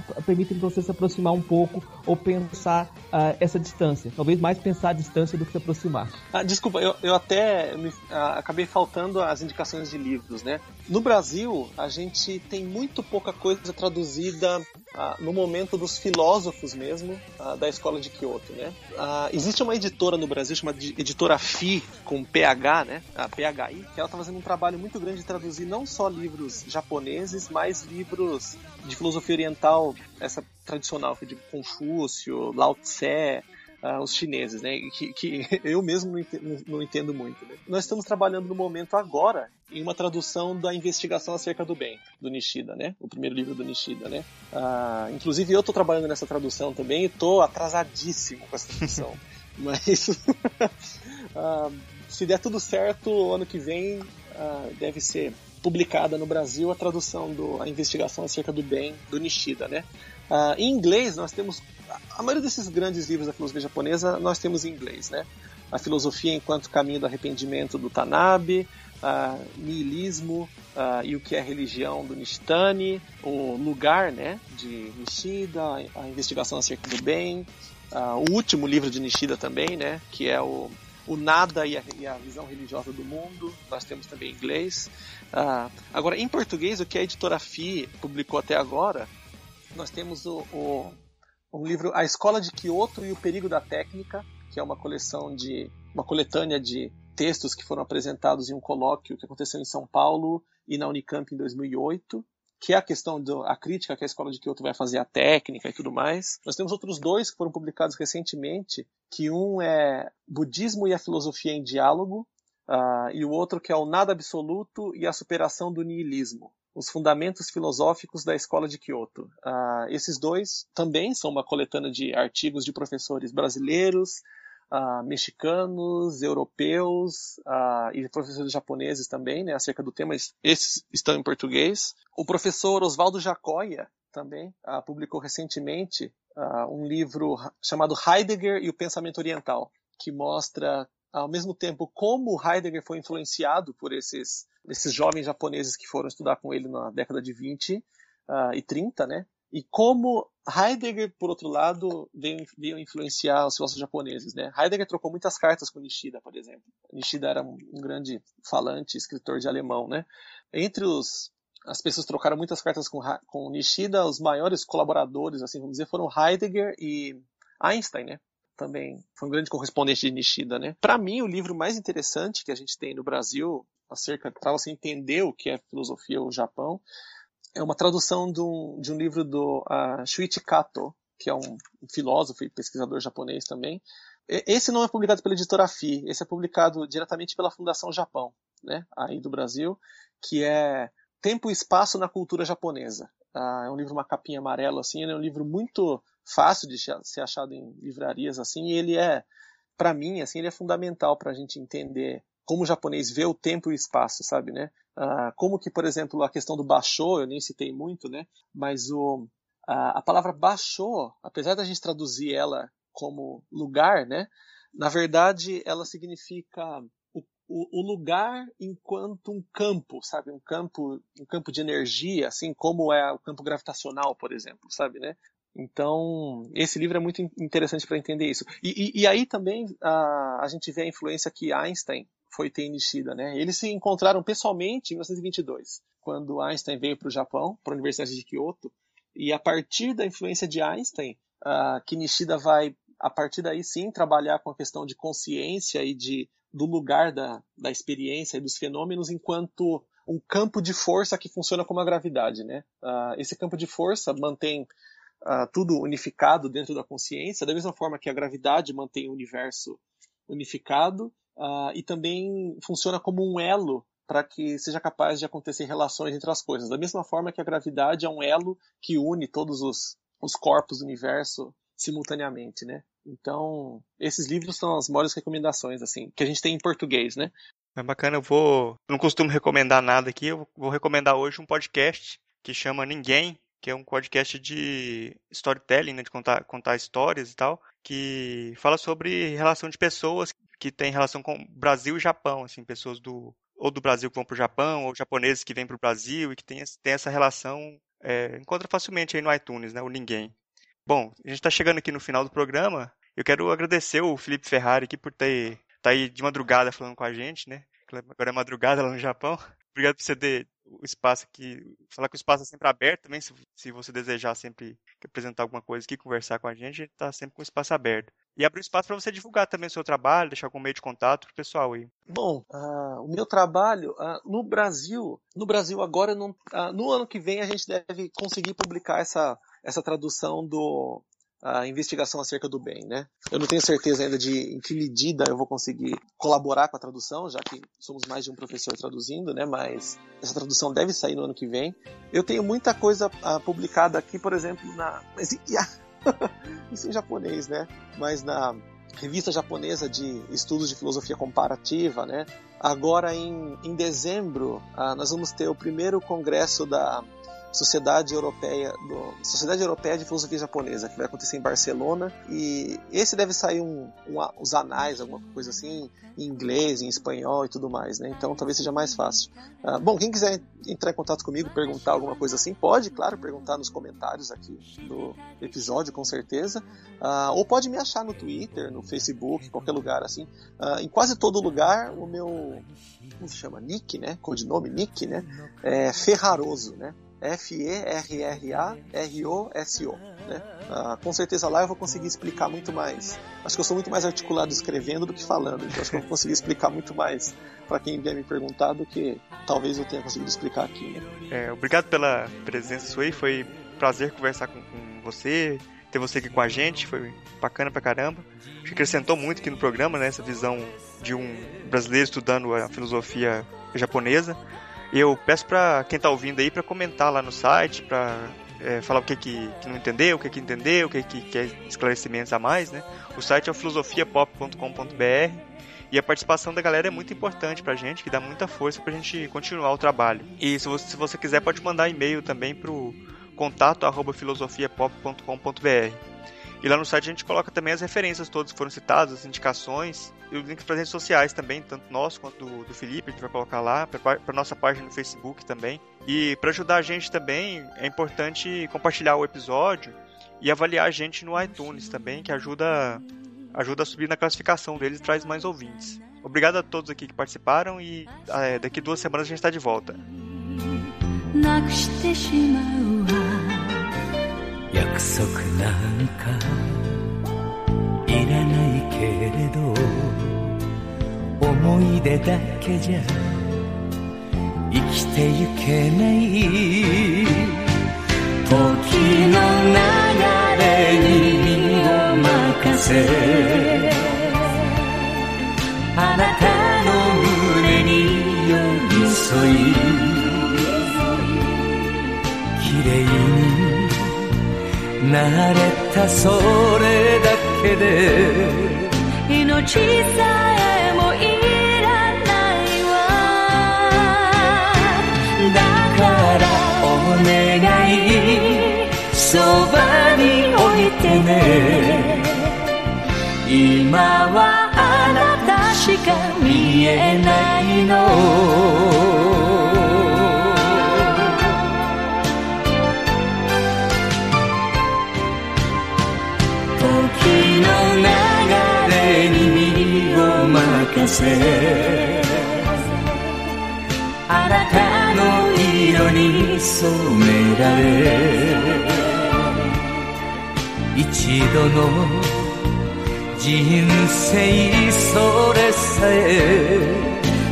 permitem você se aproximar um pouco ou pensar uh, essa distância. Talvez mais pensar a distância do que se aproximar. Ah, desculpa, eu, eu até me, ah, acabei faltando as indicações de livros, né? No Brasil, a gente tem muito pouca coisa traduzida ah, no momento dos filósofos mesmo ah, da escola de Kyoto, né? Ah, existe uma editora no Brasil chamada Editora FI, com PH, né? A PHI, que ela está fazendo um trabalho muito grande de traduzir não só livros japoneses, mas livros de filosofia oriental, essa tradicional, é de Confúcio, Lao Tse, uh, os chineses, né? Que, que <laughs> eu mesmo não entendo, não entendo muito. Né? Nós estamos trabalhando no momento agora em uma tradução da investigação acerca do bem, do Nishida, né? O primeiro livro do Nishida, né? Uh, inclusive eu estou trabalhando nessa tradução também e estou atrasadíssimo com essa tradução. <laughs> Mas uh, <laughs> se der tudo certo, ano que vem deve ser publicada no Brasil a tradução do a investigação acerca do bem do Nishida, né? Em inglês nós temos a maioria desses grandes livros da filosofia japonesa nós temos em inglês, né? A filosofia enquanto caminho do arrependimento do Tanabe, uh, niilismo uh, e o que é religião do Nishitani, o lugar, né, de Nishida, a investigação acerca do bem, uh, o último livro de Nishida também, né, que é o o nada e a, e a, visão religiosa do mundo, nós temos também em inglês. Agora, em português, o que a editora FI publicou até agora, nós temos o, o um livro A Escola de Kyoto e o Perigo da Técnica, que é uma coleção de uma coletânea de textos que foram apresentados em um colóquio que aconteceu em São Paulo e na Unicamp em 2008 que é a questão da crítica que a escola de Kyoto vai fazer à técnica e tudo mais. Nós temos outros dois que foram publicados recentemente, que um é Budismo e a Filosofia em Diálogo, uh, e o outro que é o Nada Absoluto e a Superação do Nihilismo. Os Fundamentos Filosóficos da Escola de Kyoto. Uh, esses dois também são uma coletânea de artigos de professores brasileiros, uh, mexicanos, europeus uh, e professores japoneses também, né, acerca do tema. Esses estão em português. O professor Oswaldo Jacoia também uh, publicou recentemente um livro chamado Heidegger e o Pensamento Oriental, que mostra ao mesmo tempo como Heidegger foi influenciado por esses, esses jovens japoneses que foram estudar com ele na década de 20 uh, e 30, né? E como Heidegger, por outro lado, veio, veio influenciar os filósofos japoneses. Né? Heidegger trocou muitas cartas com Nishida, por exemplo. Nishida era um, grande falante, escritor de alemão. Né? Entre os, as pessoas trocaram muitas cartas com, com Nishida, os maiores colaboradores, assim vamos dizer, foram Heidegger e Einstein, né? Também foi um grande correspondente de Nishida, né? Para mim, o livro mais interessante que a gente tem no Brasil acerca para você entender o que é filosofia ou Japão é uma tradução de um, de um livro do uh, Shuichi Kato, que é um filósofo e pesquisador japonês também. Esse não é publicado pela editora FI, esse é publicado diretamente pela Fundação Japão, né, aí do Brasil, que é Tempo e Espaço na Cultura Japonesa. Uh, é um livro, uma capinha amarela, assim, ele é um livro muito fácil de ser achado em livrarias, assim, e ele é, para mim, assim, ele é fundamental para a gente entender como o japonês vê o tempo e o espaço, sabe, né? Uh, como que, por exemplo, a questão do baixou, eu nem citei muito, né? Mas o, a, a palavra baixou, apesar da gente traduzir ela como lugar, né? Na verdade, ela significa o, o, o, lugar enquanto um campo, sabe? Um campo, um campo de energia, assim como é o campo gravitacional, por exemplo, sabe, né? Então, esse livro é muito interessante para entender isso. E, e, e aí também a, a gente vê a influência que Einstein foi ter Nishida, né? Eles se encontraram pessoalmente em 1922, quando Einstein veio para o Japão, para a Universidade de Kyoto, e a partir da influência de Einstein, uh, que Nishida vai, a partir daí sim, trabalhar com a questão de consciência e de do lugar da, da experiência e dos fenômenos enquanto um campo de força que funciona como a gravidade, né? Uh, esse campo de força mantém uh, tudo unificado dentro da consciência, da mesma forma que a gravidade mantém o universo unificado uh, e também funciona como um elo para que seja capaz de acontecer relações entre as coisas. Da mesma forma que a gravidade é um elo que une todos os, os corpos do universo simultaneamente, né? Então, esses livros são as maiores recomendações, assim, que a gente tem em português, né? É bacana, eu vou. Não costumo recomendar nada aqui, eu vou recomendar hoje um podcast que chama Ninguém, que é um podcast de storytelling, né, de contar, contar histórias e tal, que fala sobre relação de pessoas que tem relação com Brasil e Japão, assim, pessoas do ou do Brasil que vão para o Japão, ou japoneses que vêm para o Brasil e que tem, tem essa relação, é, encontra facilmente aí no iTunes, né, o Ninguém. Bom, a gente está chegando aqui no final do programa, eu quero agradecer o Felipe Ferrari aqui por ter tá aí de madrugada falando com a gente, né, agora é madrugada lá no Japão. <laughs> Obrigado por você ter o espaço aqui, falar que o espaço é sempre aberto também, se, se você desejar sempre apresentar alguma coisa aqui, conversar com a gente, está sempre com o espaço aberto. E abrir espaço para você divulgar também o seu trabalho, deixar algum meio de contato pro pessoal aí. Bom, uh, o meu trabalho uh, no Brasil, no Brasil agora, não, uh, no ano que vem a gente deve conseguir publicar essa, essa tradução do a investigação acerca do bem, né? Eu não tenho certeza ainda de em que medida eu vou conseguir colaborar com a tradução, já que somos mais de um professor traduzindo, né? Mas essa tradução deve sair no ano que vem. Eu tenho muita coisa uh, publicada aqui, por exemplo, na <laughs> isso em japonês, né? Mas na revista japonesa de estudos de filosofia comparativa, né? Agora em, em dezembro uh, nós vamos ter o primeiro congresso da Sociedade Europeia, do, Sociedade Europeia de Filosofia Japonesa, que vai acontecer em Barcelona. E esse deve sair um, um, os anais, alguma coisa assim, em inglês, em espanhol e tudo mais, né? Então talvez seja mais fácil. Uh, bom, quem quiser entrar em contato comigo, perguntar alguma coisa assim, pode, claro, perguntar nos comentários aqui do episódio, com certeza. Uh, ou pode me achar no Twitter, no Facebook, qualquer lugar assim. Uh, em quase todo lugar, o meu. Como se chama? Nick, né? Codinome Nick, né? É Ferraroso, né? F-E-R-R-A-R-O-S-O. Né? Ah, com certeza lá eu vou conseguir explicar muito mais. Acho que eu sou muito mais articulado escrevendo do que falando, então acho que eu vou conseguir explicar muito mais para quem vier me perguntar do que talvez eu tenha conseguido explicar aqui. Né? É, obrigado pela presença sua aí, foi prazer conversar com, com você, ter você aqui com a gente, foi bacana pra caramba. Acho que acrescentou muito aqui no programa, né, essa visão de um brasileiro estudando a filosofia japonesa. Eu peço para quem está ouvindo aí para comentar lá no site, para é, falar o que, que, que, não entendeu, o que, que entendeu, o que, que quer esclarecimentos a mais, né? O site é o filosofiapop.com.br e a participação da galera é muito importante pra gente, que dá muita força pra gente continuar o trabalho. E se você, se você quiser, pode mandar e-mail também pro contato arroba filosofiapop.com.br. E lá no site a gente coloca também as referências todas que foram citadas, as indicações os links para as redes sociais também, tanto nosso quanto do, do Felipe, a gente vai colocar lá, para nossa página no Facebook também. E para ajudar a gente também, é importante compartilhar o episódio e avaliar a gente no iTunes também, que ajuda, ajuda a subir na classificação deles e traz mais ouvintes. Obrigado a todos aqui que participaram e é, daqui duas semanas a gente está de volta. 約束なんかいらないけれど 思い出だけじゃ生きてゆけない時の流れに身を任せあなたの胸に寄り添い綺麗になれたそれだけで命さえからお願い。そばに置いてね。今はあなたしか見えないの。時の流れに身を任せ。色に染められ一度の人生それさえ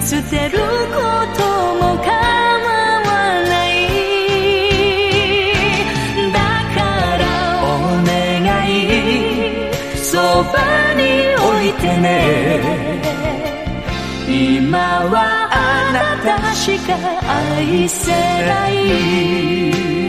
捨てることも構わないだからお願いそばに置いてね今はなたしか愛せない。